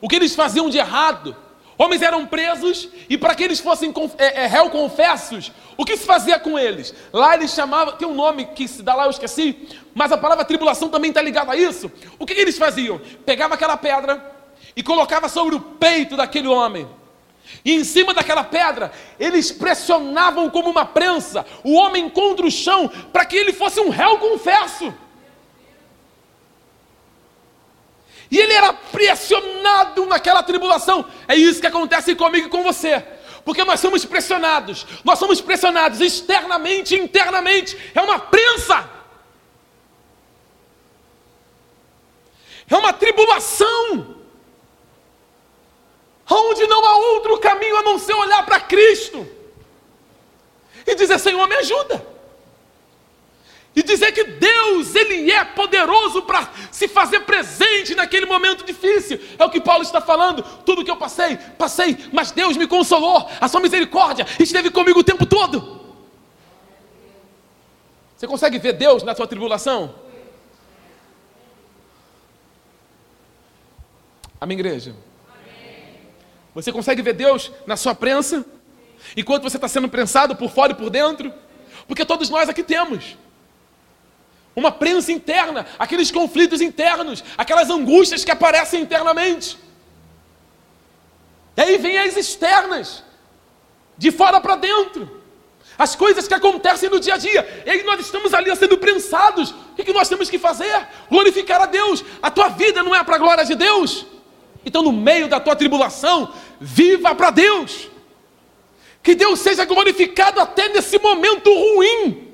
o que eles faziam de errado, homens eram presos e para que eles fossem é, é, réu confessos, o que se fazia com eles? Lá eles chamavam, tem um nome que se dá lá, eu esqueci, mas a palavra tribulação também está ligada a isso. O que, que eles faziam? Pegava aquela pedra e colocava sobre o peito daquele homem. E em cima daquela pedra, eles pressionavam como uma prensa o homem contra o chão para que ele fosse um réu confesso. E ele era pressionado naquela tribulação. É isso que acontece comigo e com você. Porque nós somos pressionados. Nós somos pressionados externamente e internamente. É uma prensa. É uma tribulação onde não há outro caminho a não ser olhar para Cristo e dizer: Senhor, me ajuda. E dizer que Deus, Ele é poderoso para se fazer presente naquele momento difícil. É o que Paulo está falando. Tudo que eu passei, passei, mas Deus me consolou. A sua misericórdia esteve comigo o tempo todo. Você consegue ver Deus na sua tribulação? Amém, igreja? Você consegue ver Deus na sua prensa? Enquanto você está sendo prensado por fora e por dentro? Porque todos nós aqui temos uma prensa interna, aqueles conflitos internos, aquelas angústias que aparecem internamente. E aí vem as externas, de fora para dentro. As coisas que acontecem no dia a dia. E aí nós estamos ali sendo prensados. O que nós temos que fazer? Glorificar a Deus. A tua vida não é para a glória de Deus? Então, no meio da tua tribulação, viva para Deus. Que Deus seja glorificado até nesse momento ruim.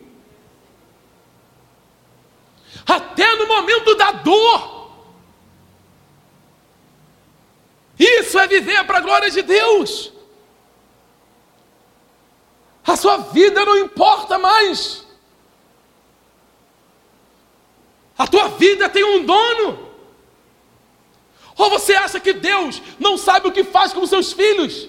Até no momento da dor. Isso é viver para a glória de Deus. A sua vida não importa mais. A tua vida tem um dono. Ou você acha que Deus não sabe o que faz com os seus filhos?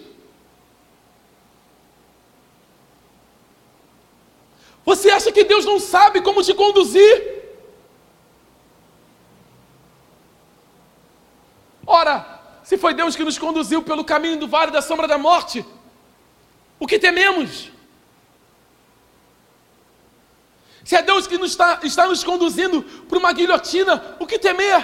Você acha que Deus não sabe como te conduzir? Ora, se foi Deus que nos conduziu pelo caminho do vale da sombra da morte, o que tememos? Se é Deus que nos está, está nos conduzindo para uma guilhotina, o que temer?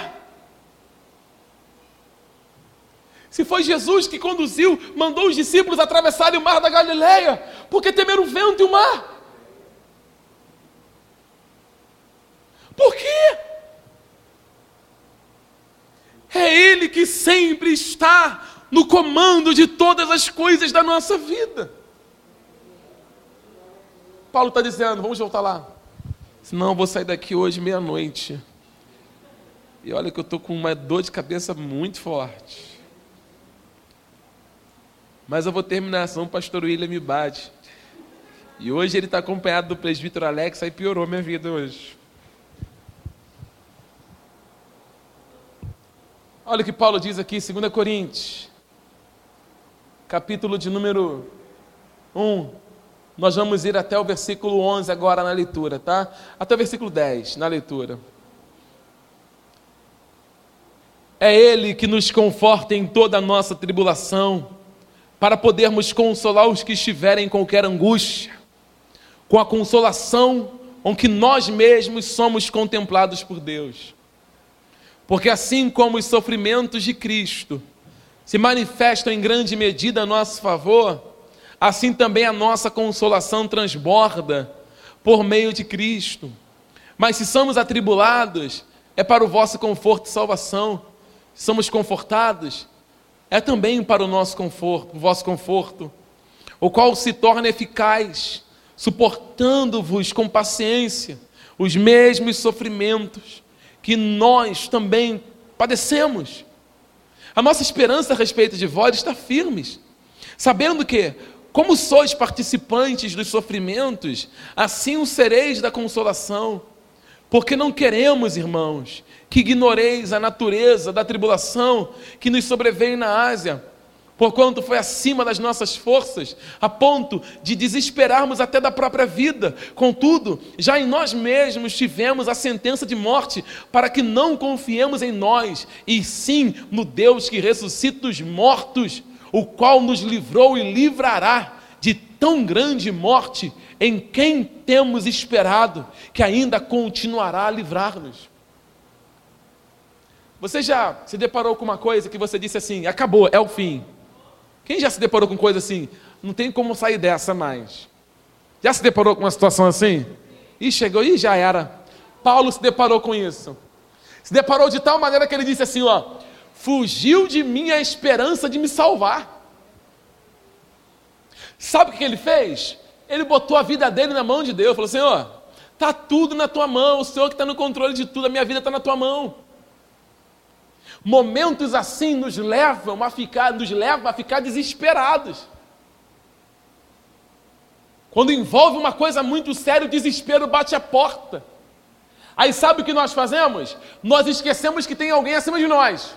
Se foi Jesus que conduziu, mandou os discípulos atravessarem o mar da Galileia, porque temer o vento e o mar? Por quê? É Ele que sempre está no comando de todas as coisas da nossa vida. Paulo está dizendo, vamos voltar lá. Senão eu vou sair daqui hoje meia-noite. E olha que eu estou com uma dor de cabeça muito forte. Mas eu vou terminar, senão o pastor William me bate. E hoje ele está acompanhado do presbítero Alex, aí piorou minha vida hoje. Olha o que Paulo diz aqui, 2 Coríntios, capítulo de número 1. Nós vamos ir até o versículo 11 agora na leitura, tá? Até o versículo 10 na leitura. É Ele que nos conforta em toda a nossa tribulação, para podermos consolar os que estiverem em qualquer angústia, com a consolação com que nós mesmos somos contemplados por Deus. Porque assim como os sofrimentos de Cristo se manifestam em grande medida a nosso favor, assim também a nossa consolação transborda por meio de Cristo. Mas se somos atribulados, é para o vosso conforto e salvação. Se somos confortados, é também para o nosso conforto, o vosso conforto, o qual se torna eficaz, suportando-vos com paciência os mesmos sofrimentos que nós também padecemos. A nossa esperança a respeito de vós está firme, sabendo que como sois participantes dos sofrimentos, assim o sereis da consolação. Porque não queremos, irmãos, que ignoreis a natureza da tribulação que nos sobreveio na Ásia, porquanto foi acima das nossas forças, a ponto de desesperarmos até da própria vida. Contudo, já em nós mesmos tivemos a sentença de morte, para que não confiemos em nós, e sim no Deus que ressuscita os mortos o qual nos livrou e livrará de tão grande morte, em quem temos esperado, que ainda continuará a livrar-nos. Você já se deparou com uma coisa que você disse assim: acabou, é o fim. Quem já se deparou com coisa assim? Não tem como sair dessa mais. Já se deparou com uma situação assim? E chegou, e já era. Paulo se deparou com isso. Se deparou de tal maneira que ele disse assim: ó, fugiu de mim a esperança de me salvar. Sabe o que ele fez? Ele botou a vida dele na mão de Deus, falou: Senhor, está tudo na tua mão, o Senhor que está no controle de tudo, a minha vida está na tua mão. Momentos assim nos levam a ficar, nos levam a ficar desesperados. Quando envolve uma coisa muito séria, o desespero bate a porta. Aí sabe o que nós fazemos? Nós esquecemos que tem alguém acima de nós.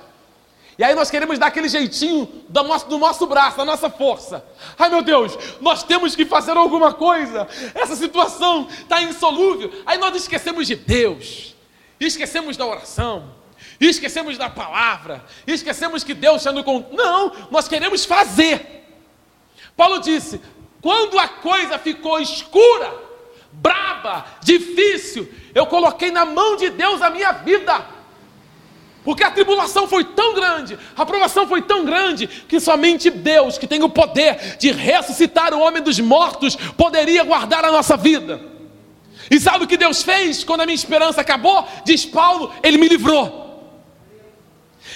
E aí nós queremos dar aquele jeitinho do nosso, do nosso braço, da nossa força. Ai meu Deus, nós temos que fazer alguma coisa. Essa situação está insolúvel. Aí nós esquecemos de Deus, esquecemos da oração, esquecemos da palavra, esquecemos que Deus no controle. Não, nós queremos fazer. Paulo disse: quando a coisa ficou escura, braba, difícil, eu coloquei na mão de Deus a minha vida. Porque a tribulação foi tão grande, a provação foi tão grande, que somente Deus, que tem o poder de ressuscitar o homem dos mortos, poderia guardar a nossa vida. E sabe o que Deus fez quando a minha esperança acabou? Diz Paulo, Ele me livrou.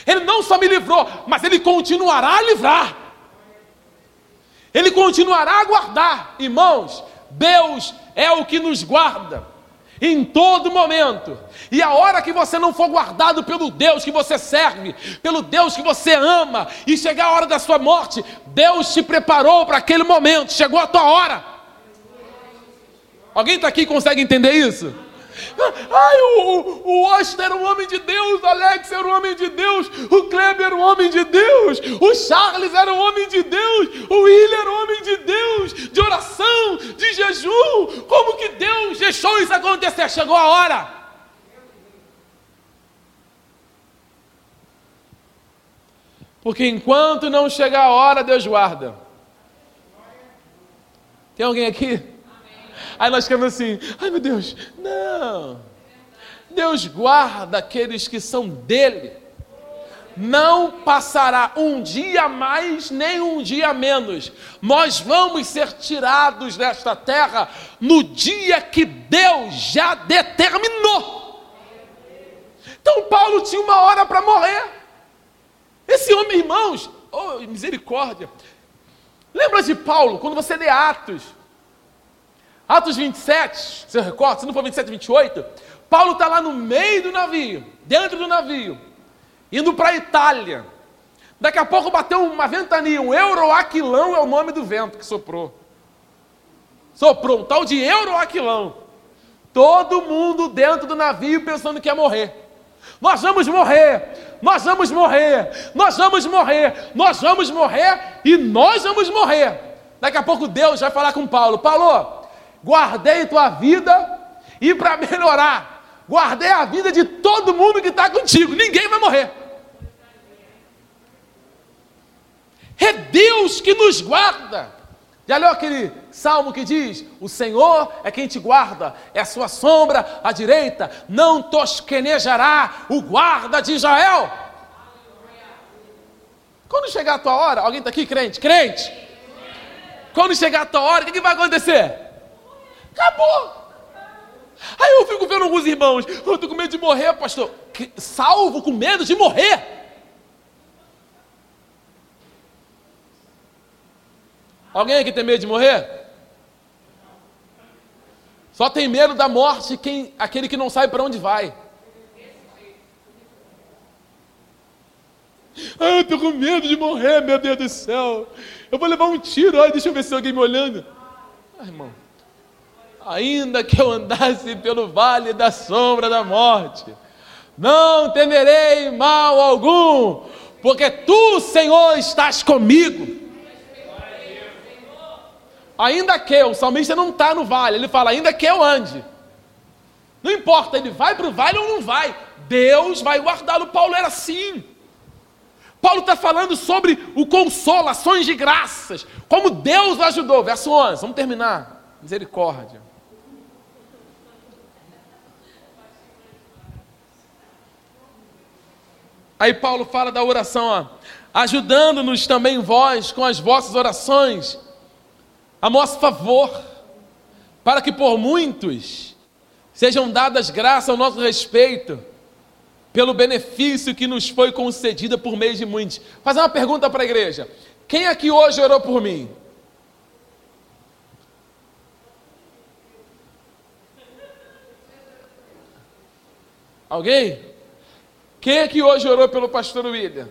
Ele não só me livrou, mas Ele continuará a livrar. Ele continuará a guardar. Irmãos, Deus é o que nos guarda em todo momento. E a hora que você não for guardado pelo Deus que você serve, pelo Deus que você ama, e chegar a hora da sua morte, Deus te preparou para aquele momento, chegou a tua hora. Alguém está aqui e consegue entender isso? Ai, o, o Oster era um homem de Deus, o Alex era um homem de Deus, o Kleber era um homem de Deus, o Charles era um homem de Deus, o William era um homem de Deus, de oração, de jejum. Como que Deus deixou isso acontecer? Chegou a hora. Porque enquanto não chegar a hora, Deus guarda. Tem alguém aqui? Aí nós ficamos assim, ai meu Deus, não. Deus guarda aqueles que são dele. Não passará um dia mais, nem um dia menos. Nós vamos ser tirados desta terra no dia que Deus já determinou. Então Paulo tinha uma hora para morrer. Esse homem, irmãos, oh, misericórdia. Lembra de Paulo, quando você lê Atos, Atos 27, você recorda? Se não for 27, 28, Paulo está lá no meio do navio, dentro do navio, indo para a Itália. Daqui a pouco bateu uma ventania, um euroaquilão é o nome do vento que soprou. Soprou um tal de euroaquilão. Todo mundo dentro do navio pensando que ia morrer. Nós vamos morrer, nós vamos morrer, nós vamos morrer, nós vamos morrer e nós vamos morrer. Daqui a pouco Deus vai falar com Paulo: Paulo, guardei tua vida e para melhorar, guardei a vida de todo mundo que está contigo, ninguém vai morrer. É Deus que nos guarda. Já leu aquele salmo que diz: O Senhor é quem te guarda, é a sua sombra à direita, não tosquenejará o guarda de Israel. Quando chegar a tua hora, alguém está aqui crente? Crente? Quando chegar a tua hora, o que, que vai acontecer? Acabou. Aí eu fico vendo alguns irmãos, eu estou com medo de morrer, pastor. Salvo com medo de morrer. Alguém aqui tem medo de morrer? Só tem medo da morte quem, aquele que não sabe para onde vai. Ah, eu estou com medo de morrer, meu Deus do céu. Eu vou levar um tiro, olha, deixa eu ver se tem alguém me olhando. Ah, irmão. Ainda que eu andasse pelo vale da sombra da morte, não temerei mal algum, porque tu, Senhor, estás comigo. Ainda que o salmista não está no vale, ele fala, ainda que eu ande. Não importa, ele vai para o vale ou não vai, Deus vai guardá-lo. Paulo era assim. Paulo está falando sobre o consolo, ações de graças, como Deus o ajudou. Verso 11, vamos terminar. Misericórdia. Aí Paulo fala da oração, ajudando-nos também vós com as vossas orações a nosso favor, para que por muitos sejam dadas graças ao nosso respeito, pelo benefício que nos foi concedido por meio de muitos. Fazer uma pergunta para a igreja: quem aqui hoje orou por mim? Alguém? Quem aqui hoje orou pelo pastor William?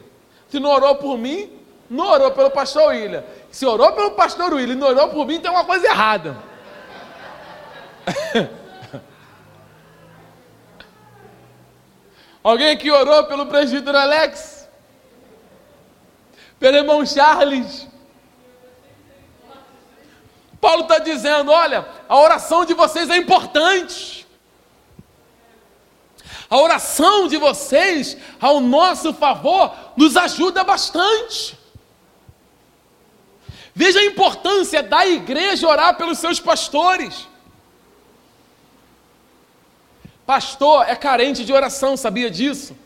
Se não orou por mim, não orou pelo pastor William. Se orou pelo pastor William e não orou por mim, tem uma coisa errada. Alguém aqui orou pelo presbítero Alex? Pelo irmão Charles? Paulo está dizendo: olha, a oração de vocês é importante. A oração de vocês ao nosso favor nos ajuda bastante. Veja a importância da igreja orar pelos seus pastores. Pastor é carente de oração, sabia disso?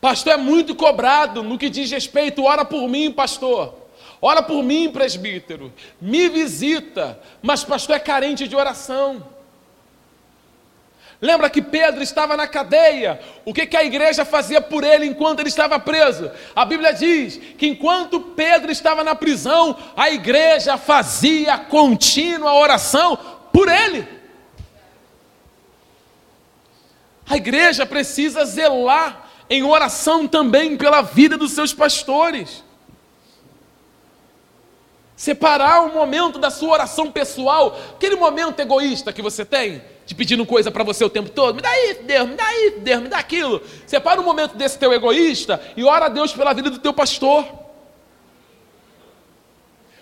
Pastor é muito cobrado no que diz respeito, ora por mim, pastor. Ora por mim, presbítero. Me visita. Mas pastor é carente de oração. Lembra que Pedro estava na cadeia? O que, que a igreja fazia por ele enquanto ele estava preso? A Bíblia diz que enquanto Pedro estava na prisão, a igreja fazia contínua oração por ele. A igreja precisa zelar em oração também pela vida dos seus pastores. Separar um momento da sua oração pessoal, aquele momento egoísta que você tem, de pedindo coisa para você o tempo todo. Me dá isso, Deus, me dá isso, Deus, me dá aquilo. Separa um momento desse teu egoísta e ora a Deus pela vida do teu pastor.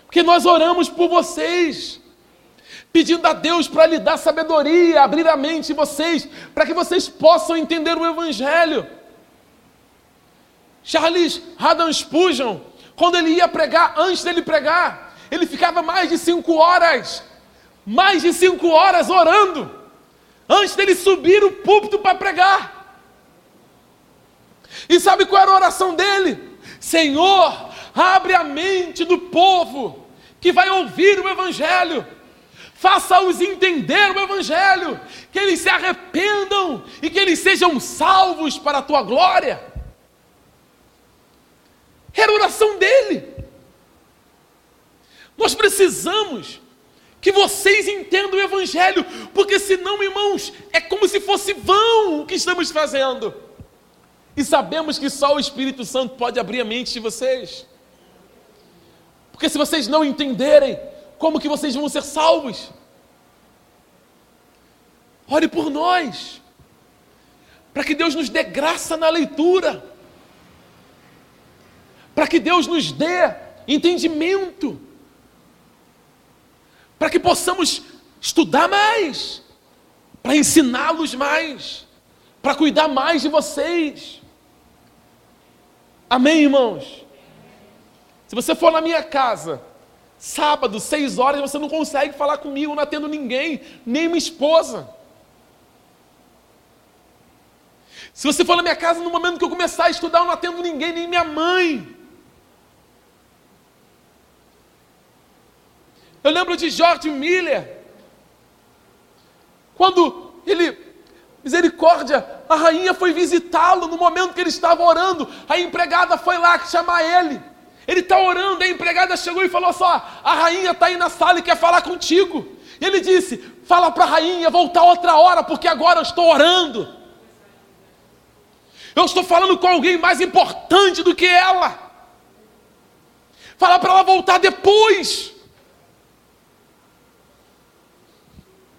Porque nós oramos por vocês, pedindo a Deus para lhe dar sabedoria, abrir a mente de vocês, para que vocês possam entender o Evangelho. Charles Haddon Spurgeon, quando ele ia pregar, antes dele pregar, ele ficava mais de cinco horas, mais de cinco horas orando antes dele subir o púlpito para pregar. E sabe qual era a oração dele? Senhor, abre a mente do povo que vai ouvir o Evangelho, faça-os entender o Evangelho, que eles se arrependam e que eles sejam salvos para a tua glória. Era a oração dele. Nós precisamos que vocês entendam o Evangelho, porque senão, irmãos, é como se fosse vão o que estamos fazendo. E sabemos que só o Espírito Santo pode abrir a mente de vocês. Porque se vocês não entenderem, como que vocês vão ser salvos? Ore por nós, para que Deus nos dê graça na leitura, para que Deus nos dê entendimento para que possamos estudar mais, para ensiná-los mais, para cuidar mais de vocês. Amém, irmãos? Se você for na minha casa, sábado, seis horas, você não consegue falar comigo, não atendo ninguém, nem minha esposa. Se você for na minha casa no momento que eu começar a estudar, eu não atendo ninguém, nem minha mãe. Eu lembro de George Miller, quando ele, misericórdia, a rainha foi visitá-lo no momento que ele estava orando, a empregada foi lá chamar ele. Ele está orando, a empregada chegou e falou só: a rainha está aí na sala e quer falar contigo. E ele disse: fala para a rainha voltar outra hora, porque agora eu estou orando. Eu estou falando com alguém mais importante do que ela. Fala para ela voltar depois.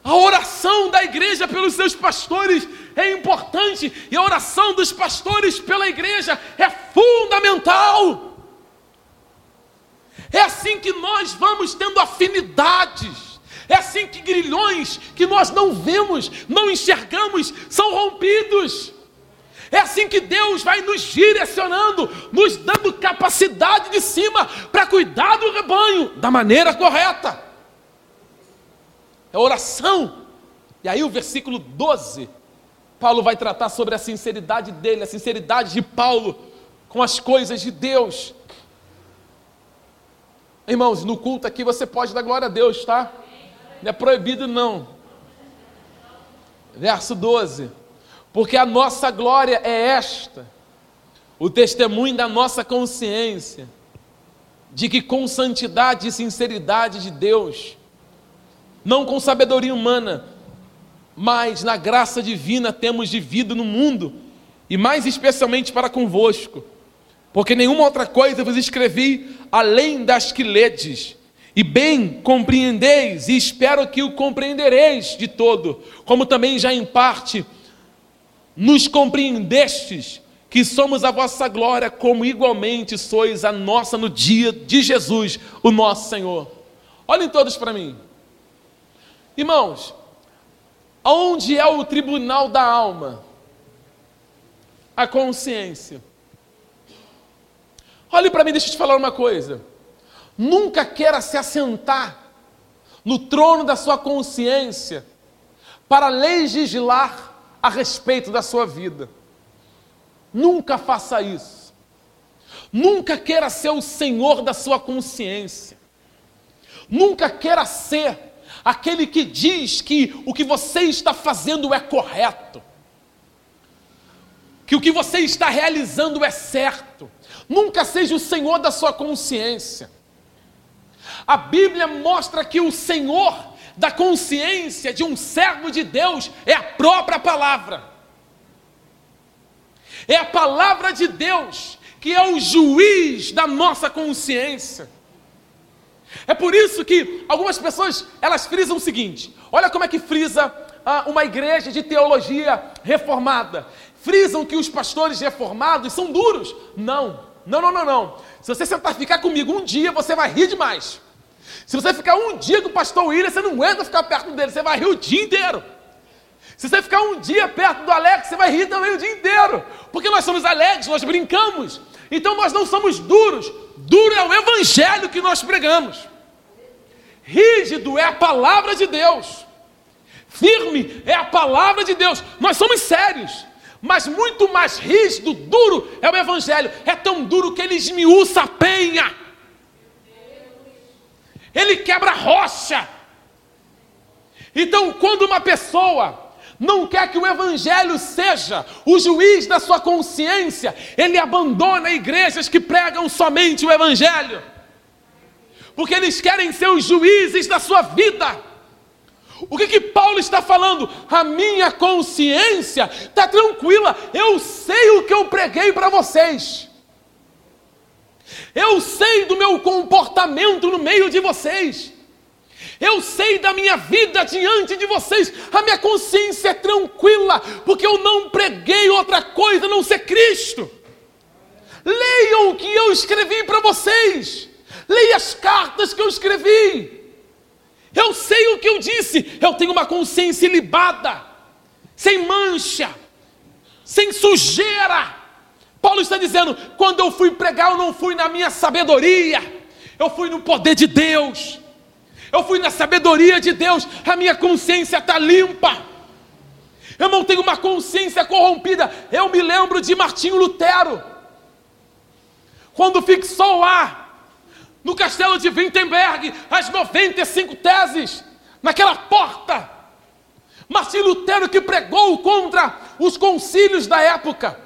A oração da igreja pelos seus pastores é importante e a oração dos pastores pela igreja é fundamental. É assim que nós vamos tendo afinidades. É assim que grilhões que nós não vemos, não enxergamos, são rompidos. É assim que Deus vai nos direcionando, nos dando capacidade de cima para cuidar do rebanho da maneira correta é oração. E aí o versículo 12, Paulo vai tratar sobre a sinceridade dele, a sinceridade de Paulo com as coisas de Deus. Irmãos, no culto aqui você pode dar glória a Deus, tá? Não é proibido não. Verso 12. Porque a nossa glória é esta, o testemunho da nossa consciência, de que com santidade e sinceridade de Deus, não com sabedoria humana, mas na graça divina temos vivido no mundo, e mais especialmente para convosco, porque nenhuma outra coisa vos escrevi além das que ledes, e bem compreendeis, e espero que o compreendereis de todo, como também já em parte nos compreendestes, que somos a vossa glória, como igualmente sois a nossa no dia de Jesus, o nosso Senhor. Olhem todos para mim. Irmãos, onde é o tribunal da alma? A consciência. Olhe para mim, deixa eu te falar uma coisa. Nunca queira se assentar no trono da sua consciência para legislar a respeito da sua vida. Nunca faça isso. Nunca queira ser o senhor da sua consciência. Nunca queira ser aquele que diz que o que você está fazendo é correto, que o que você está realizando é certo. Nunca seja o senhor da sua consciência. A Bíblia mostra que o senhor da consciência de um servo de Deus é a própria palavra. É a palavra de Deus que é o juiz da nossa consciência. É por isso que algumas pessoas elas frisam o seguinte: olha como é que frisa ah, uma igreja de teologia reformada. Frisam que os pastores reformados são duros. Não, não, não, não, não. Se você sentar ficar comigo um dia, você vai rir demais. Se você ficar um dia com o pastor William, você não aguenta ficar perto dele, você vai rir o dia inteiro. Se você ficar um dia perto do Alex, você vai rir também o dia inteiro. Porque nós somos alegres, nós brincamos. Então nós não somos duros. Duro é o evangelho que nós pregamos. Rígido é a palavra de Deus. Firme é a palavra de Deus. Nós somos sérios, mas muito mais rígido, duro é o evangelho. É tão duro que ele esmiuça a penha. Ele quebra a rocha. Então, quando uma pessoa não quer que o Evangelho seja o juiz da sua consciência, ele abandona igrejas que pregam somente o Evangelho, porque eles querem ser os juízes da sua vida. O que, que Paulo está falando? A minha consciência está tranquila, eu sei o que eu preguei para vocês, eu sei do meu comportamento no meio de vocês. Eu sei da minha vida diante de vocês, a minha consciência é tranquila, porque eu não preguei outra coisa a não ser Cristo. Leiam o que eu escrevi para vocês, leiam as cartas que eu escrevi. Eu sei o que eu disse, eu tenho uma consciência ilibada, sem mancha, sem sujeira. Paulo está dizendo: quando eu fui pregar, eu não fui na minha sabedoria, eu fui no poder de Deus eu fui na sabedoria de Deus, a minha consciência está limpa. Eu não tenho uma consciência corrompida. Eu me lembro de Martinho Lutero, quando fixou lá, no castelo de Wittenberg, as 95 teses, naquela porta. Martinho Lutero que pregou contra os concílios da época,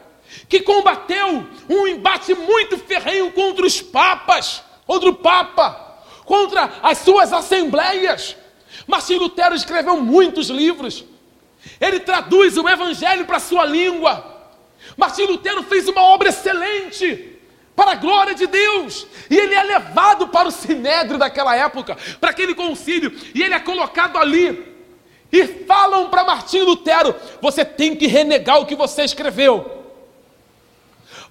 que combateu um embate muito ferrenho contra os papas, contra o Papa contra as suas assembleias. Martim Lutero escreveu muitos livros. Ele traduz o evangelho para a sua língua. Martim Lutero fez uma obra excelente para a glória de Deus. E ele é levado para o sinédrio daquela época, para aquele concílio, e ele é colocado ali. E falam para Martim Lutero: você tem que renegar o que você escreveu.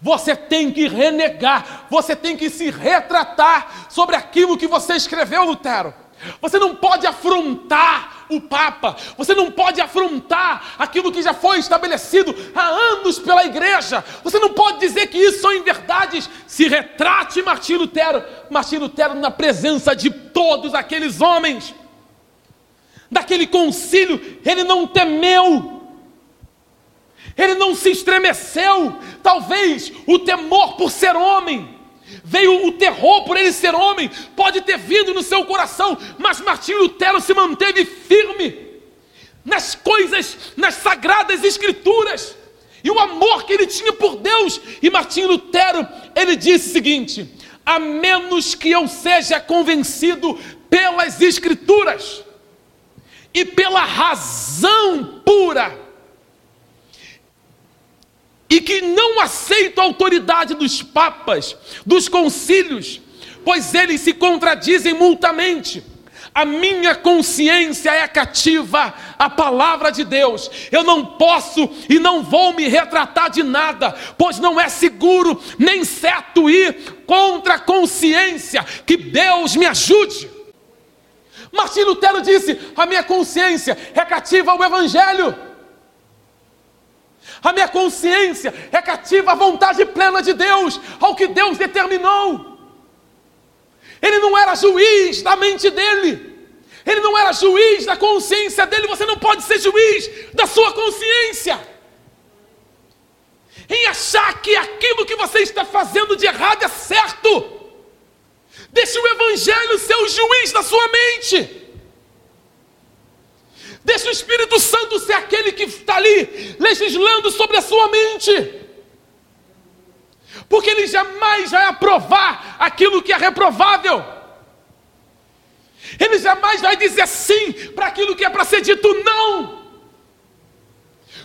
Você tem que renegar, você tem que se retratar sobre aquilo que você escreveu, Lutero. Você não pode afrontar o Papa, você não pode afrontar aquilo que já foi estabelecido há anos pela igreja, você não pode dizer que isso são inverdades. Se retrate Martim Lutero, Martim Lutero na presença de todos aqueles homens, daquele concílio, ele não temeu ele não se estremeceu. Talvez o temor por ser homem, veio o terror por ele ser homem, pode ter vindo no seu coração, mas Martinho Lutero se manteve firme nas coisas, nas sagradas escrituras, e o amor que ele tinha por Deus. E Martinho Lutero, ele disse o seguinte: a menos que eu seja convencido pelas escrituras e pela razão pura e que não aceito a autoridade dos papas, dos concílios, pois eles se contradizem multamente. A minha consciência é cativa à palavra de Deus. Eu não posso e não vou me retratar de nada, pois não é seguro nem certo ir contra a consciência. Que Deus me ajude. Martim Lutero disse: A minha consciência é cativa ao Evangelho. A minha consciência é cativa à vontade plena de Deus, ao que Deus determinou. Ele não era juiz da mente dele. Ele não era juiz da consciência dele. Você não pode ser juiz da sua consciência. Em achar que aquilo que você está fazendo de errado é certo. Deixe o Evangelho ser o juiz da sua mente. Deixa o Espírito Santo ser aquele que está ali legislando sobre a sua mente. Porque ele jamais vai aprovar aquilo que é reprovável. Ele jamais vai dizer sim para aquilo que é para ser dito não.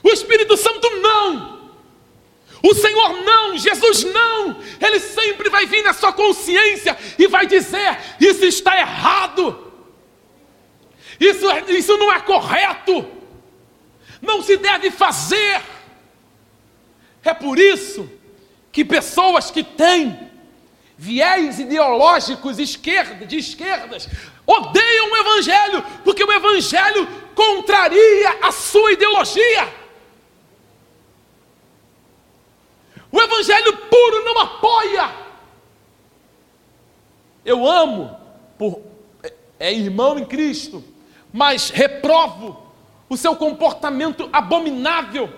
O Espírito Santo não. O Senhor não, Jesus não. Ele sempre vai vir na sua consciência e vai dizer: Isso está errado. Isso, é, isso não é correto, não se deve fazer. É por isso que pessoas que têm viés ideológicos esquerda, de esquerdas odeiam o Evangelho, porque o Evangelho contraria a sua ideologia. O Evangelho puro não apoia. Eu amo, por, é, é irmão em Cristo, mas reprovo o seu comportamento abominável.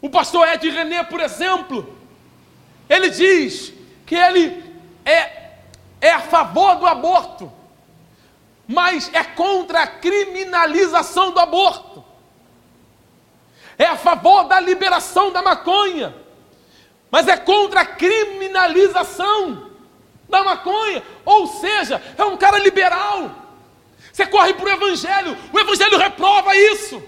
O pastor Ed René, por exemplo, ele diz que ele é, é a favor do aborto, mas é contra a criminalização do aborto. É a favor da liberação da maconha, mas é contra a criminalização da maconha. Ou seja, é um cara liberal. Você corre para o Evangelho, o Evangelho reprova isso.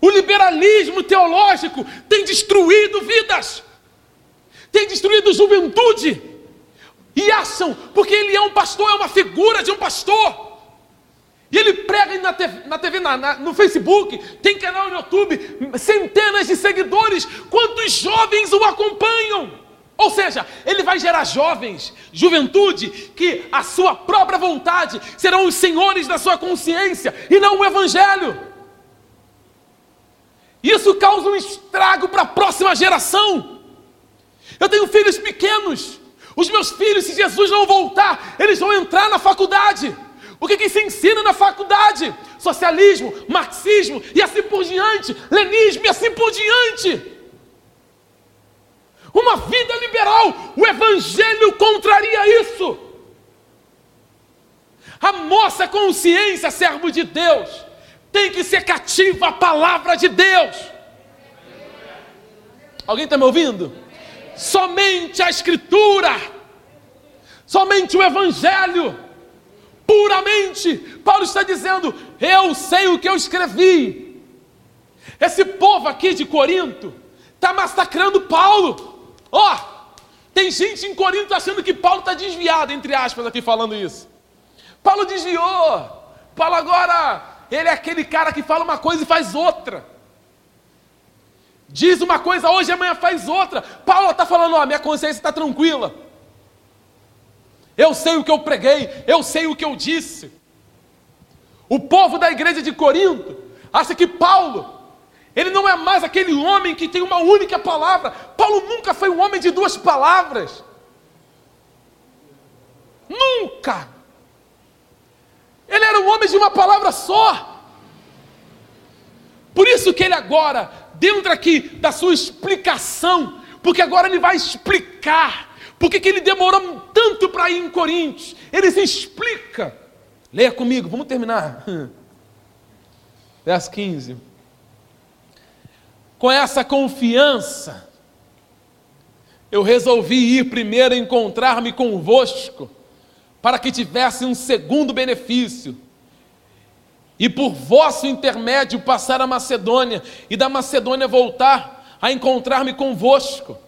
O liberalismo teológico tem destruído vidas, tem destruído juventude. E acham, porque ele é um pastor, é uma figura de um pastor. E ele prega na TV, na TV na, na, no Facebook, tem canal no YouTube, centenas de seguidores. Quantos jovens o acompanham? Ou seja, ele vai gerar jovens, juventude, que a sua própria vontade serão os senhores da sua consciência e não o Evangelho. Isso causa um estrago para a próxima geração. Eu tenho filhos pequenos. Os meus filhos, se Jesus não voltar, eles vão entrar na faculdade. O que, que se ensina na faculdade? Socialismo, marxismo e assim por diante, lenismo e assim por diante. Uma vida liberal, o Evangelho contraria isso. A nossa consciência, servo de Deus, tem que ser cativa à palavra de Deus. Alguém está me ouvindo? Somente a Escritura, somente o Evangelho, puramente. Paulo está dizendo: Eu sei o que eu escrevi. Esse povo aqui de Corinto está massacrando Paulo. Ó, oh, tem gente em Corinto achando que Paulo está desviado, entre aspas, aqui falando isso. Paulo desviou. Paulo agora ele é aquele cara que fala uma coisa e faz outra. Diz uma coisa hoje e amanhã faz outra. Paulo está falando: ó, minha consciência está tranquila. Eu sei o que eu preguei, eu sei o que eu disse. O povo da igreja de Corinto acha que Paulo, ele não é mais aquele homem que tem uma única palavra. Paulo nunca foi um homem de duas palavras. Nunca. Ele era um homem de uma palavra só. Por isso que ele agora, dentro aqui da sua explicação, porque agora ele vai explicar porque que ele demorou tanto para ir em Coríntios. Ele se explica. Leia comigo, vamos terminar. Verso 15. Com essa confiança, eu resolvi ir primeiro encontrar-me convosco para que tivesse um segundo benefício, e por vosso intermédio passar a Macedônia, e da Macedônia voltar a encontrar-me convosco,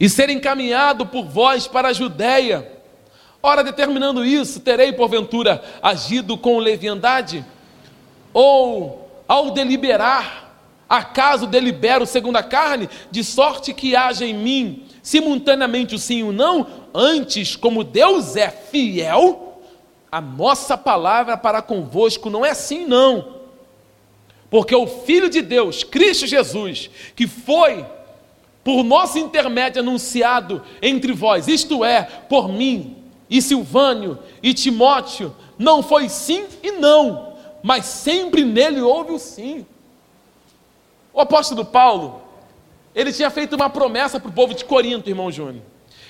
e ser encaminhado por vós para a Judéia. Ora, determinando isso, terei porventura agido com leviandade? Ou, ao deliberar, acaso delibero segundo a carne, de sorte que haja em mim simultaneamente o sim e o não, antes, como Deus é fiel, a nossa palavra para convosco não é assim, não. Porque o Filho de Deus, Cristo Jesus, que foi por nosso intermédio anunciado entre vós, isto é, por mim, e Silvânio, e Timóteo, não foi sim e não, mas sempre nele houve o sim. O apóstolo Paulo, ele tinha feito uma promessa para o povo de Corinto, irmão Júnior.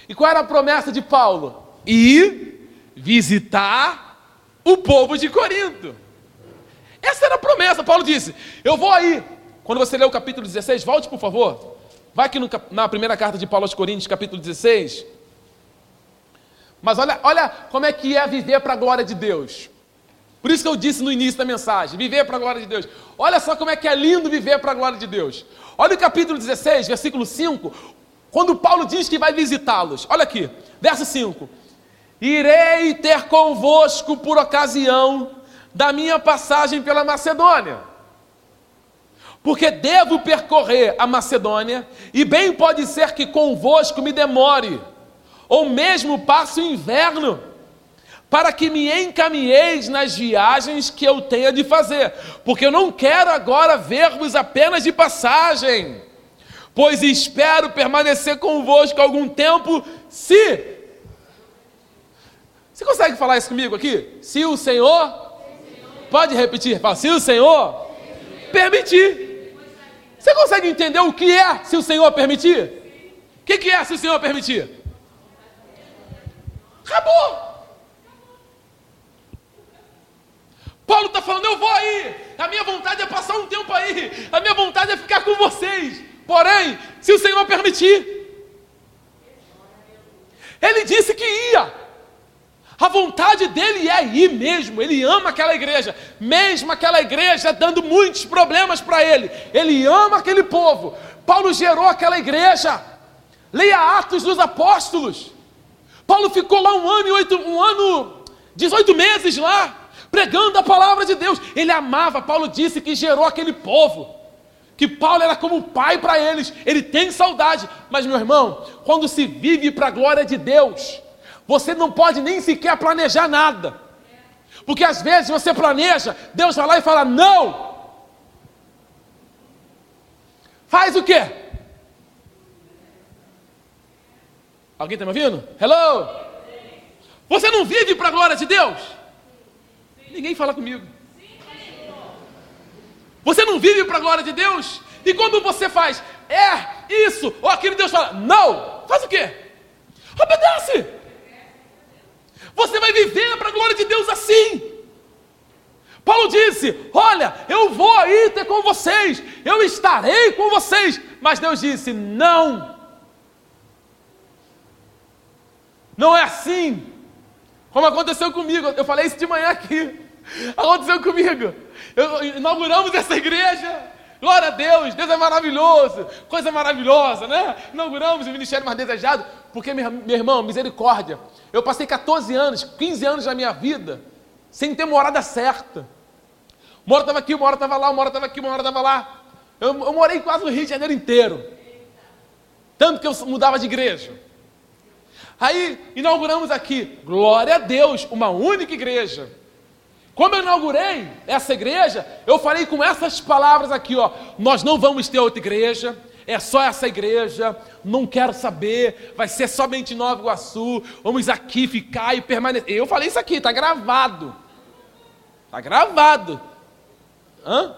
E qual era a promessa de Paulo? Ir visitar o povo de Corinto. Essa era a promessa. Paulo disse: Eu vou aí. Quando você lê o capítulo 16, volte por favor. Vai aqui no, na primeira carta de Paulo aos Coríntios, capítulo 16. Mas olha, olha como é que é viver para a glória de Deus. Por isso que eu disse no início da mensagem: viver para a glória de Deus. Olha só como é que é lindo viver para a glória de Deus. Olha o capítulo 16, versículo 5, quando Paulo diz que vai visitá-los. Olha aqui, verso 5: Irei ter convosco por ocasião da minha passagem pela Macedônia, porque devo percorrer a Macedônia, e bem pode ser que convosco me demore, ou mesmo passe o inverno para que me encaminheis nas viagens que eu tenha de fazer, porque eu não quero agora ver-vos apenas de passagem, pois espero permanecer convosco algum tempo, se. Você consegue falar isso comigo aqui? Se o Senhor. Pode repetir, fala, se o Senhor permitir. Você consegue entender o que é se o Senhor permitir? O que, que é se o Senhor permitir? Acabou. Paulo está falando: eu vou aí, a minha vontade é passar um tempo aí, a minha vontade é ficar com vocês. Porém, se o Senhor permitir, ele disse que ia. A vontade dele é ir mesmo, ele ama aquela igreja, mesmo aquela igreja dando muitos problemas para ele, ele ama aquele povo. Paulo gerou aquela igreja, leia Atos dos Apóstolos. Paulo ficou lá um ano e oito, um ano, 18 meses lá, pregando a palavra de Deus. Ele amava, Paulo disse que gerou aquele povo, que Paulo era como pai para eles, ele tem saudade, mas meu irmão, quando se vive para a glória de Deus, você não pode nem sequer planejar nada. Porque às vezes você planeja, Deus vai lá e fala: não. Faz o quê? Alguém está me ouvindo? Hello? Você não vive para a glória de Deus? Ninguém fala comigo. Você não vive para a glória de Deus? E quando você faz, é isso, ou aquilo, Deus fala, não, faz o quê? Obedece. Você vai viver para a glória de Deus assim. Paulo disse: Olha, eu vou aí ter com vocês, eu estarei com vocês. Mas Deus disse: Não. Não é assim. Como aconteceu comigo. Eu falei isso de manhã aqui. Aconteceu comigo. Eu, inauguramos essa igreja. Glória a Deus, Deus é maravilhoso, coisa maravilhosa, né? Inauguramos o ministério mais desejado, porque, meu, irmão, misericórdia. Eu passei 14 anos, 15 anos da minha vida, sem ter morada certa. Uma hora estava aqui, uma hora estava lá, uma hora estava aqui, uma hora estava lá. Eu, eu morei quase no Rio de Janeiro inteiro. Tanto que eu mudava de igreja. Aí inauguramos aqui, glória a Deus, uma única igreja. Como eu inaugurei essa igreja, eu falei com essas palavras aqui, ó. Nós não vamos ter outra igreja, é só essa igreja, não quero saber, vai ser somente Nova Iguaçu, vamos aqui ficar e permanecer. Eu falei isso aqui, está gravado. Está gravado. Hã?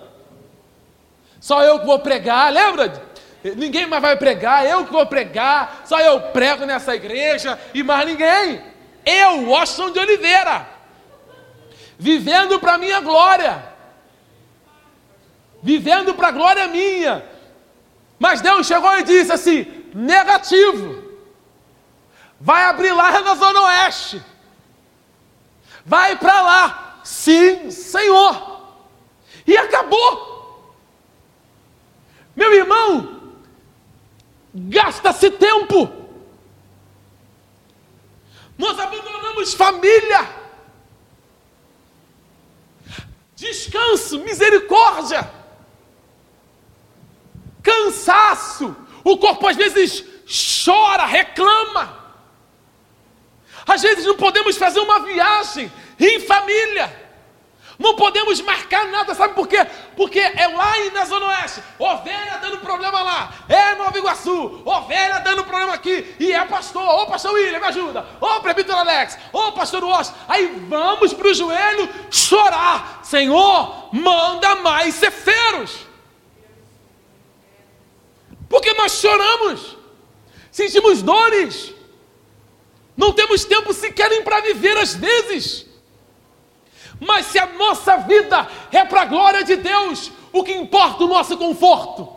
Só eu que vou pregar, lembra? Ninguém mais vai pregar, eu que vou pregar, só eu prego nessa igreja e mais ninguém. Eu, Washington de Oliveira vivendo para a minha glória, vivendo para a glória minha. Mas Deus chegou e disse assim: negativo, vai abrir lá na Zona Oeste, vai para lá, sim, Senhor, e acabou. Meu irmão, gasta-se tempo, nós abandonamos família, descanso, misericórdia, cansaço. O corpo às vezes chora, reclama. Às vezes não podemos fazer uma viagem em família. Não podemos marcar nada, sabe por quê? Porque é lá na Zona Oeste, ovelha dando problema lá, é Nova Iguaçu, ovelha dando problema aqui, e é pastor, ô pastor William, me ajuda, ô presbítero Alex, ô pastor Washington, aí vamos para o joelho chorar, Senhor, manda mais ceferos, porque nós choramos, sentimos dores, não temos tempo sequer para viver às vezes, mas se a nossa vida é para a glória de Deus, o que importa o nosso conforto.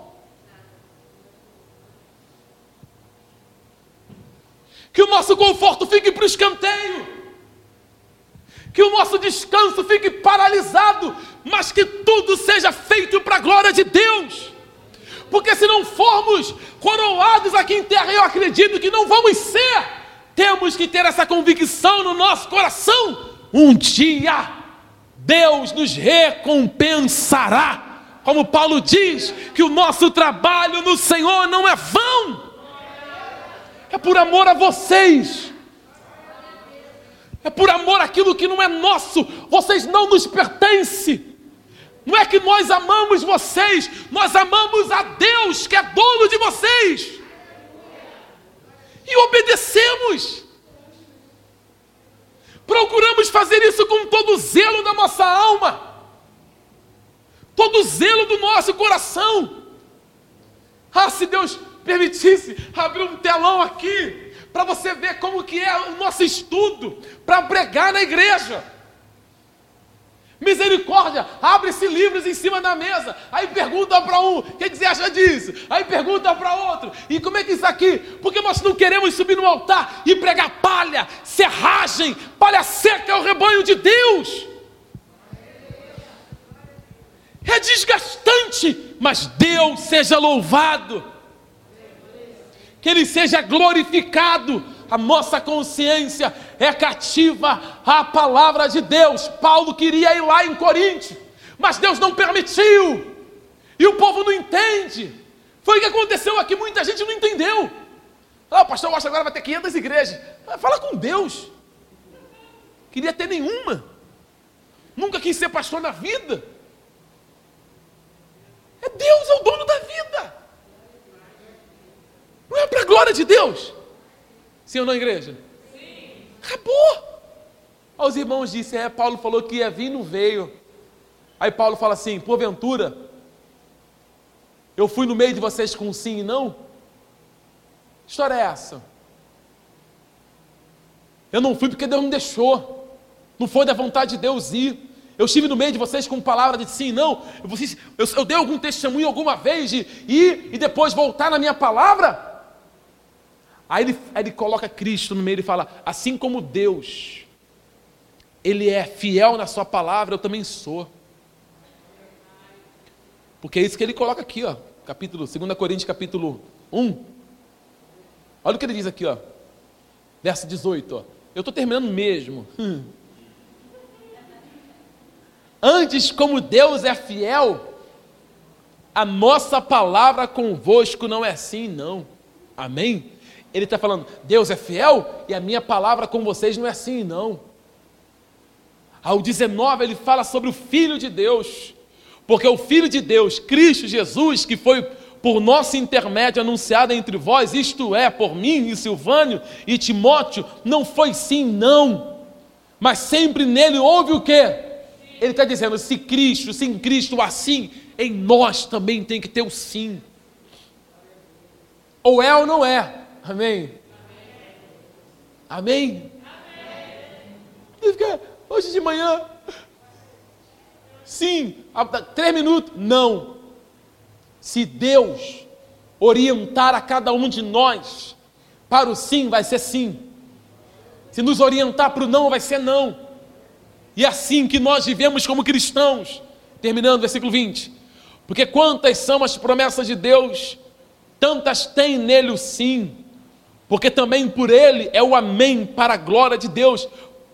Que o nosso conforto fique para o escanteio. Que o nosso descanso fique paralisado, mas que tudo seja feito para a glória de Deus. Porque se não formos coroados aqui em terra, eu acredito que não vamos ser. Temos que ter essa convicção no nosso coração. Um dia Deus nos recompensará. Como Paulo diz, que o nosso trabalho no Senhor não é vão, é por amor a vocês, é por amor àquilo que não é nosso, vocês não nos pertencem. Não é que nós amamos vocês, nós amamos a Deus que é dono de vocês. E obedecemos. Procuramos fazer isso com todo o zelo da nossa alma, todo o zelo do nosso coração. Ah, se Deus permitisse abrir um telão aqui para você ver como que é o nosso estudo para pregar na igreja. Misericórdia, abre-se livros em cima da mesa. Aí pergunta para um, o que, você acha disso? Aí pergunta para outro, e como é que isso aqui? Porque nós não queremos subir no altar e pregar palha, serragem, palha seca é o rebanho de Deus. É desgastante, mas Deus seja louvado, que Ele seja glorificado a nossa consciência é cativa à palavra de Deus. Paulo queria ir lá em Coríntio, mas Deus não permitiu, e o povo não entende. Foi o que aconteceu aqui, muita gente não entendeu. Ah, o pastor Washington agora vai ter 500 igrejas. Ah, fala com Deus. Queria ter nenhuma. Nunca quis ser pastor na vida. É Deus, é o dono da vida. Não é para a glória de Deus. Sim ou não, igreja? Sim. Acabou. Os irmãos disseram, é, Paulo falou que ia vir, não veio. Aí Paulo fala assim: porventura, eu fui no meio de vocês com sim e não? Que história é essa? Eu não fui porque Deus não deixou. Não foi da vontade de Deus ir. Eu estive no meio de vocês com palavra de sim e não. Eu, eu, eu dei algum testemunho alguma vez de ir e depois voltar na minha palavra? Aí ele, ele coloca Cristo no meio e fala: assim como Deus, Ele é fiel na Sua palavra, eu também sou. Porque é isso que ele coloca aqui, ó, capítulo, 2 Coríntios, capítulo 1. Olha o que ele diz aqui, ó, verso 18. Ó. Eu estou terminando mesmo. Hum. Antes, como Deus é fiel, a nossa palavra convosco não é sim, não. Amém? Ele está falando, Deus é fiel e a minha palavra com vocês não é assim, não. Ao 19, ele fala sobre o Filho de Deus, porque o Filho de Deus, Cristo Jesus, que foi por nosso intermédio anunciado entre vós, isto é, por mim e Silvânio e Timóteo, não foi sim, não, mas sempre nele houve o quê? Ele está dizendo: se Cristo, se em Cristo assim, em nós também tem que ter o sim. Ou é ou não é. Amém? Amém? Amém? Hoje de manhã. Sim. Três minutos. Não. Se Deus orientar a cada um de nós para o sim, vai ser sim. Se nos orientar para o não, vai ser não. E é assim que nós vivemos como cristãos. Terminando, versículo 20. Porque quantas são as promessas de Deus, tantas tem nele o sim porque também por ele é o amém para a glória de Deus,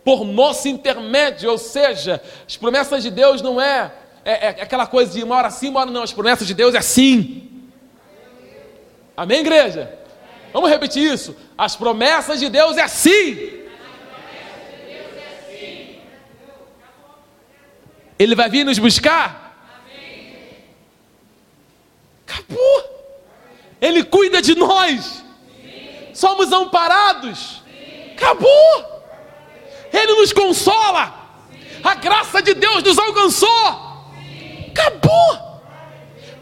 por nosso intermédio, ou seja, as promessas de Deus não é, é, é aquela coisa de uma hora sim, uma hora não, as promessas de Deus é sim. Amém, igreja? Vamos repetir isso. As promessas de Deus é sim. Ele vai vir nos buscar? Acabou. Ele cuida de nós somos amparados. Acabou. Ele nos consola. A graça de Deus nos alcançou. Acabou.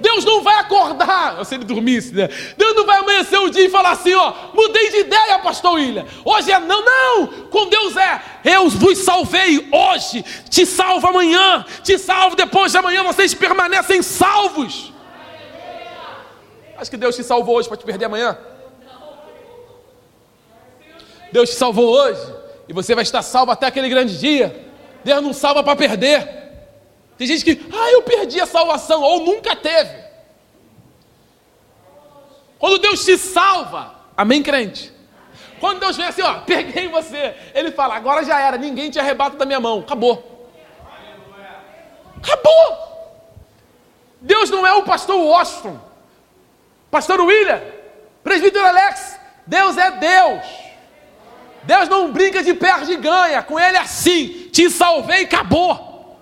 Deus não vai acordar, se ele dormisse, né? Deus não vai amanhecer o dia e falar assim, ó, mudei de ideia, pastor William. Hoje é não, não. Com Deus é, eu vos salvei hoje, te salvo amanhã, te salvo depois de amanhã, vocês permanecem salvos. Acho que Deus te salvou hoje para te perder amanhã. Deus te salvou hoje e você vai estar salvo até aquele grande dia. Deus não salva para perder. Tem gente que, ah, eu perdi a salvação, ou nunca teve. Quando Deus te salva, amém, crente? Quando Deus vem assim, ó, peguei você, Ele fala, agora já era, ninguém te arrebata da minha mão, acabou. Acabou. Deus não é o pastor Washington, pastor William, presbítero Alex, Deus é Deus. Deus não brinca de perde e ganha, com Ele é assim: te salvei e acabou,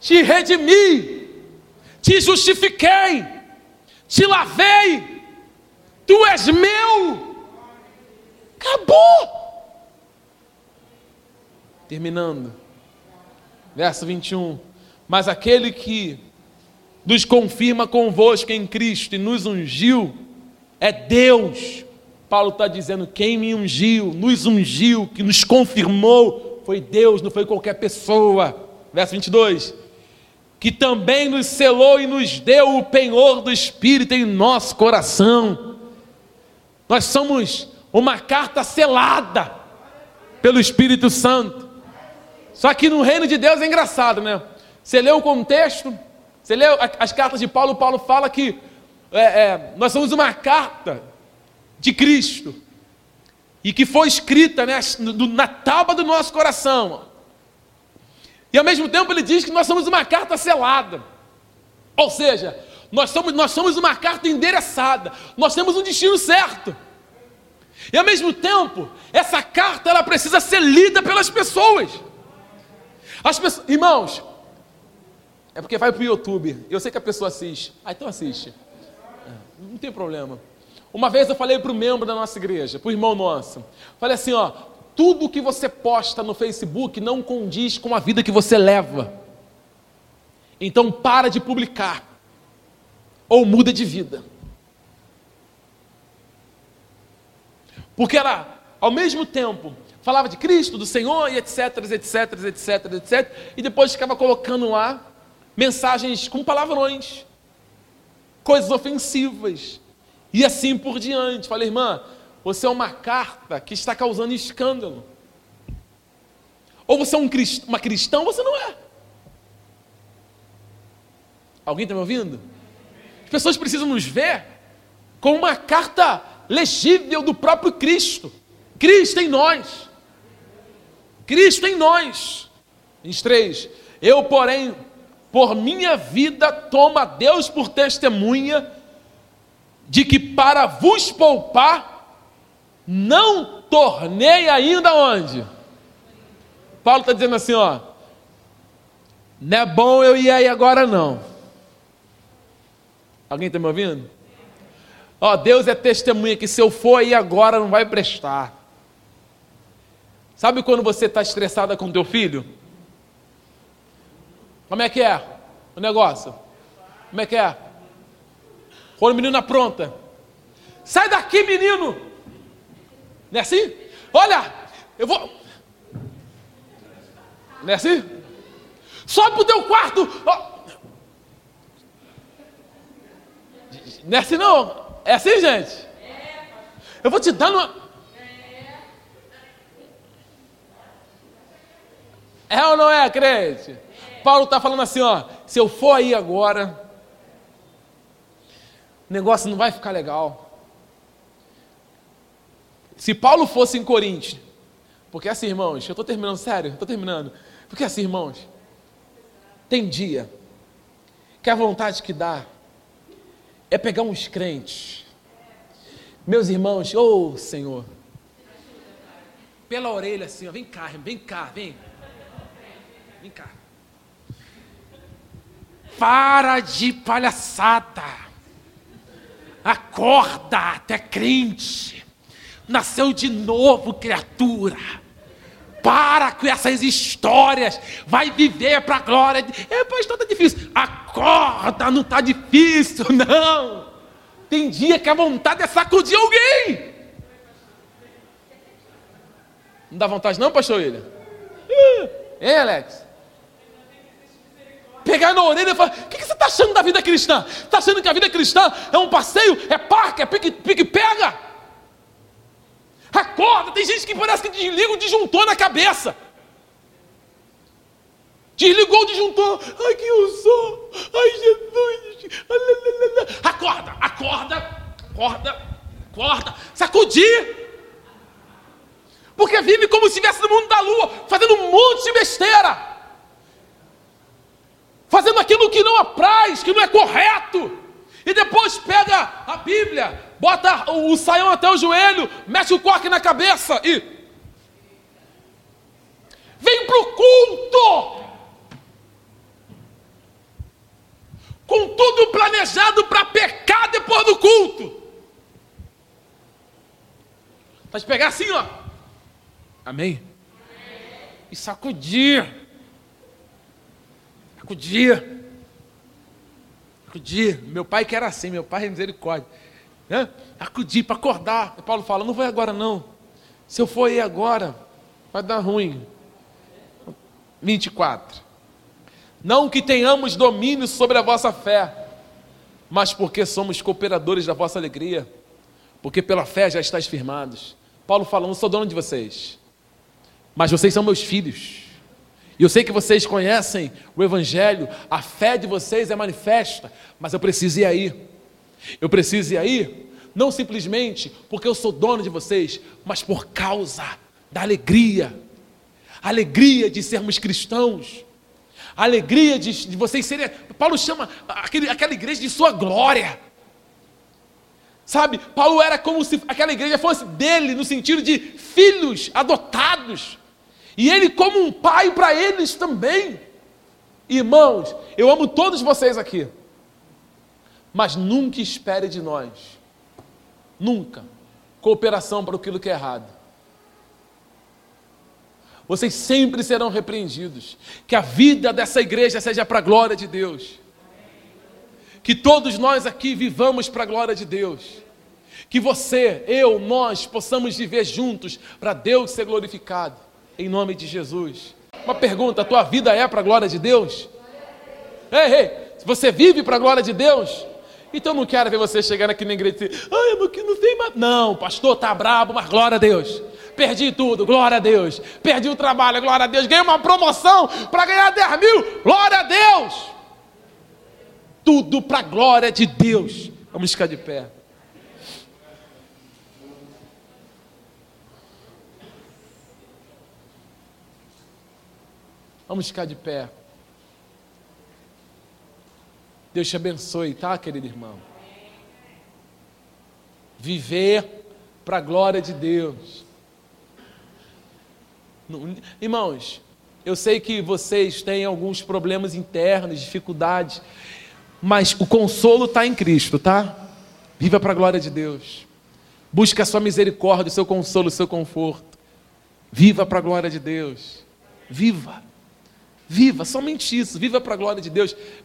te redimi, te justifiquei, te lavei, tu és meu, acabou. Terminando, verso 21. Mas aquele que nos confirma convosco em Cristo e nos ungiu é Deus Paulo está dizendo: quem me ungiu, nos ungiu, que nos confirmou, foi Deus, não foi qualquer pessoa. verso 22. Que também nos selou e nos deu o penhor do Espírito em nosso coração. Nós somos uma carta selada pelo Espírito Santo. Só que no reino de Deus é engraçado, né? Você lê o contexto, você lê as cartas de Paulo, Paulo fala que é, é, nós somos uma carta de Cristo e que foi escrita né, na tábua do nosso coração. E ao mesmo tempo ele diz que nós somos uma carta selada. Ou seja, nós somos, nós somos uma carta endereçada, nós temos um destino certo. E ao mesmo tempo, essa carta ela precisa ser lida pelas pessoas. As pessoas, irmãos, é porque vai para o YouTube. Eu sei que a pessoa assiste. Ah, então assiste. É, não tem problema. Uma vez eu falei para o membro da nossa igreja, para o irmão nosso. Falei assim: ó, tudo que você posta no Facebook não condiz com a vida que você leva. Então para de publicar. Ou muda de vida. Porque ela, ao mesmo tempo, falava de Cristo, do Senhor e etc, etc, etc, etc, e depois ficava colocando lá mensagens com palavrões, coisas ofensivas, e assim por diante. Falei, irmã, você é uma carta que está causando escândalo. Ou você é um crist... uma cristã ou você não é. Alguém está me ouvindo? As pessoas precisam nos ver como uma carta legível do próprio Cristo. Cristo em nós. Cristo em nós. 23. Eu, porém, por minha vida, tomo a Deus por testemunha de que para vos poupar, não tornei ainda onde? Paulo está dizendo assim, ó, não é bom eu ir aí agora não. Alguém está me ouvindo? Ó, Deus é testemunha que se eu for aí agora não vai prestar. Sabe quando você está estressada com teu filho? Como é que é o negócio? Como é que é? Quando o menino apronta. Sai daqui, menino! Não é assim? Olha, eu vou. Não é assim? Sobe pro teu quarto! Oh. Não é assim não? É assim, gente? Eu vou te dar uma. É ou não é, crente? Paulo está falando assim, ó. Se eu for aí agora, o negócio não vai ficar legal. Se Paulo fosse em Coríntios, porque assim, irmãos, eu estou terminando, sério, estou terminando. Porque assim, irmãos, tem dia que a vontade que dá é pegar uns crentes, meus irmãos, ô oh, Senhor, pela orelha assim, ó, vem cá, vem cá, vem, vem cá. Para de palhaçada. Acorda, até crente. Nasceu de novo, criatura. Para com essas histórias. Vai viver para a glória. É, pastor, está difícil. Acorda, não está difícil, não. Tem dia que a vontade é sacudir alguém. Não dá vontade, não, pastor William? Hein, Alex? Pegar na orelha e falar: O que, que você está achando da vida cristã? Está achando que a vida cristã é um passeio? É parque? É pique-pega? Acorda! Tem gente que parece que desliga o disjuntor na cabeça. Desligou o disjuntor. Ai, que eu sou. Ai, Jesus. Acorda, acorda, acorda, acorda. Sacudir. Porque vive como se estivesse no mundo da lua, fazendo um monte de besteira fazendo aquilo que não apraz, que não é correto, e depois pega a Bíblia, bota o saião até o joelho, mete o coque na cabeça e vem para o culto. Com tudo planejado para pecar depois do culto. Mas pegar assim, ó. Amém? E sacudir Acudia. Acudir. Meu pai que era assim, meu pai é misericórdia. Né? Acudir para acordar. E Paulo fala: não vai agora não. Se eu for aí agora, vai dar ruim. 24. Não que tenhamos domínio sobre a vossa fé, mas porque somos cooperadores da vossa alegria, porque pela fé já estáis firmados. Paulo fala: não sou dono de vocês, mas vocês são meus filhos. E eu sei que vocês conhecem o Evangelho, a fé de vocês é manifesta, mas eu preciso ir aí. Eu preciso ir aí, não simplesmente porque eu sou dono de vocês, mas por causa da alegria, a alegria de sermos cristãos, a alegria de, de vocês serem. Paulo chama aquele, aquela igreja de sua glória. Sabe, Paulo era como se aquela igreja fosse dele, no sentido de filhos adotados, e ele, como um pai para eles também. Irmãos, eu amo todos vocês aqui, mas nunca espere de nós, nunca, cooperação para aquilo que é errado vocês sempre serão repreendidos. Que a vida dessa igreja seja para a glória de Deus. Que todos nós aqui vivamos para a glória de Deus. Que você, eu, nós possamos viver juntos para Deus ser glorificado. Em nome de Jesus. Uma pergunta: a tua vida é para a glória de Deus? Ei, ei, você vive para a glória de Deus? Então não quero ver você chegar aqui na igreja e dizer, eu não, tem mais. Não, pastor está brabo, mas glória a Deus perdi tudo, glória a Deus. Perdi o trabalho, glória a Deus. Ganhei uma promoção para ganhar 10 mil, glória a Deus. Tudo para a glória de Deus. Vamos ficar de pé. Vamos ficar de pé. Deus te abençoe, tá, querido irmão? Viver para a glória de Deus. Irmãos, eu sei que vocês têm alguns problemas internos, dificuldades, mas o consolo está em Cristo, tá? Viva para a glória de Deus. Busque a sua misericórdia, o seu consolo, o seu conforto. Viva para a glória de Deus. Viva. Viva, somente isso. Viva para a glória de Deus.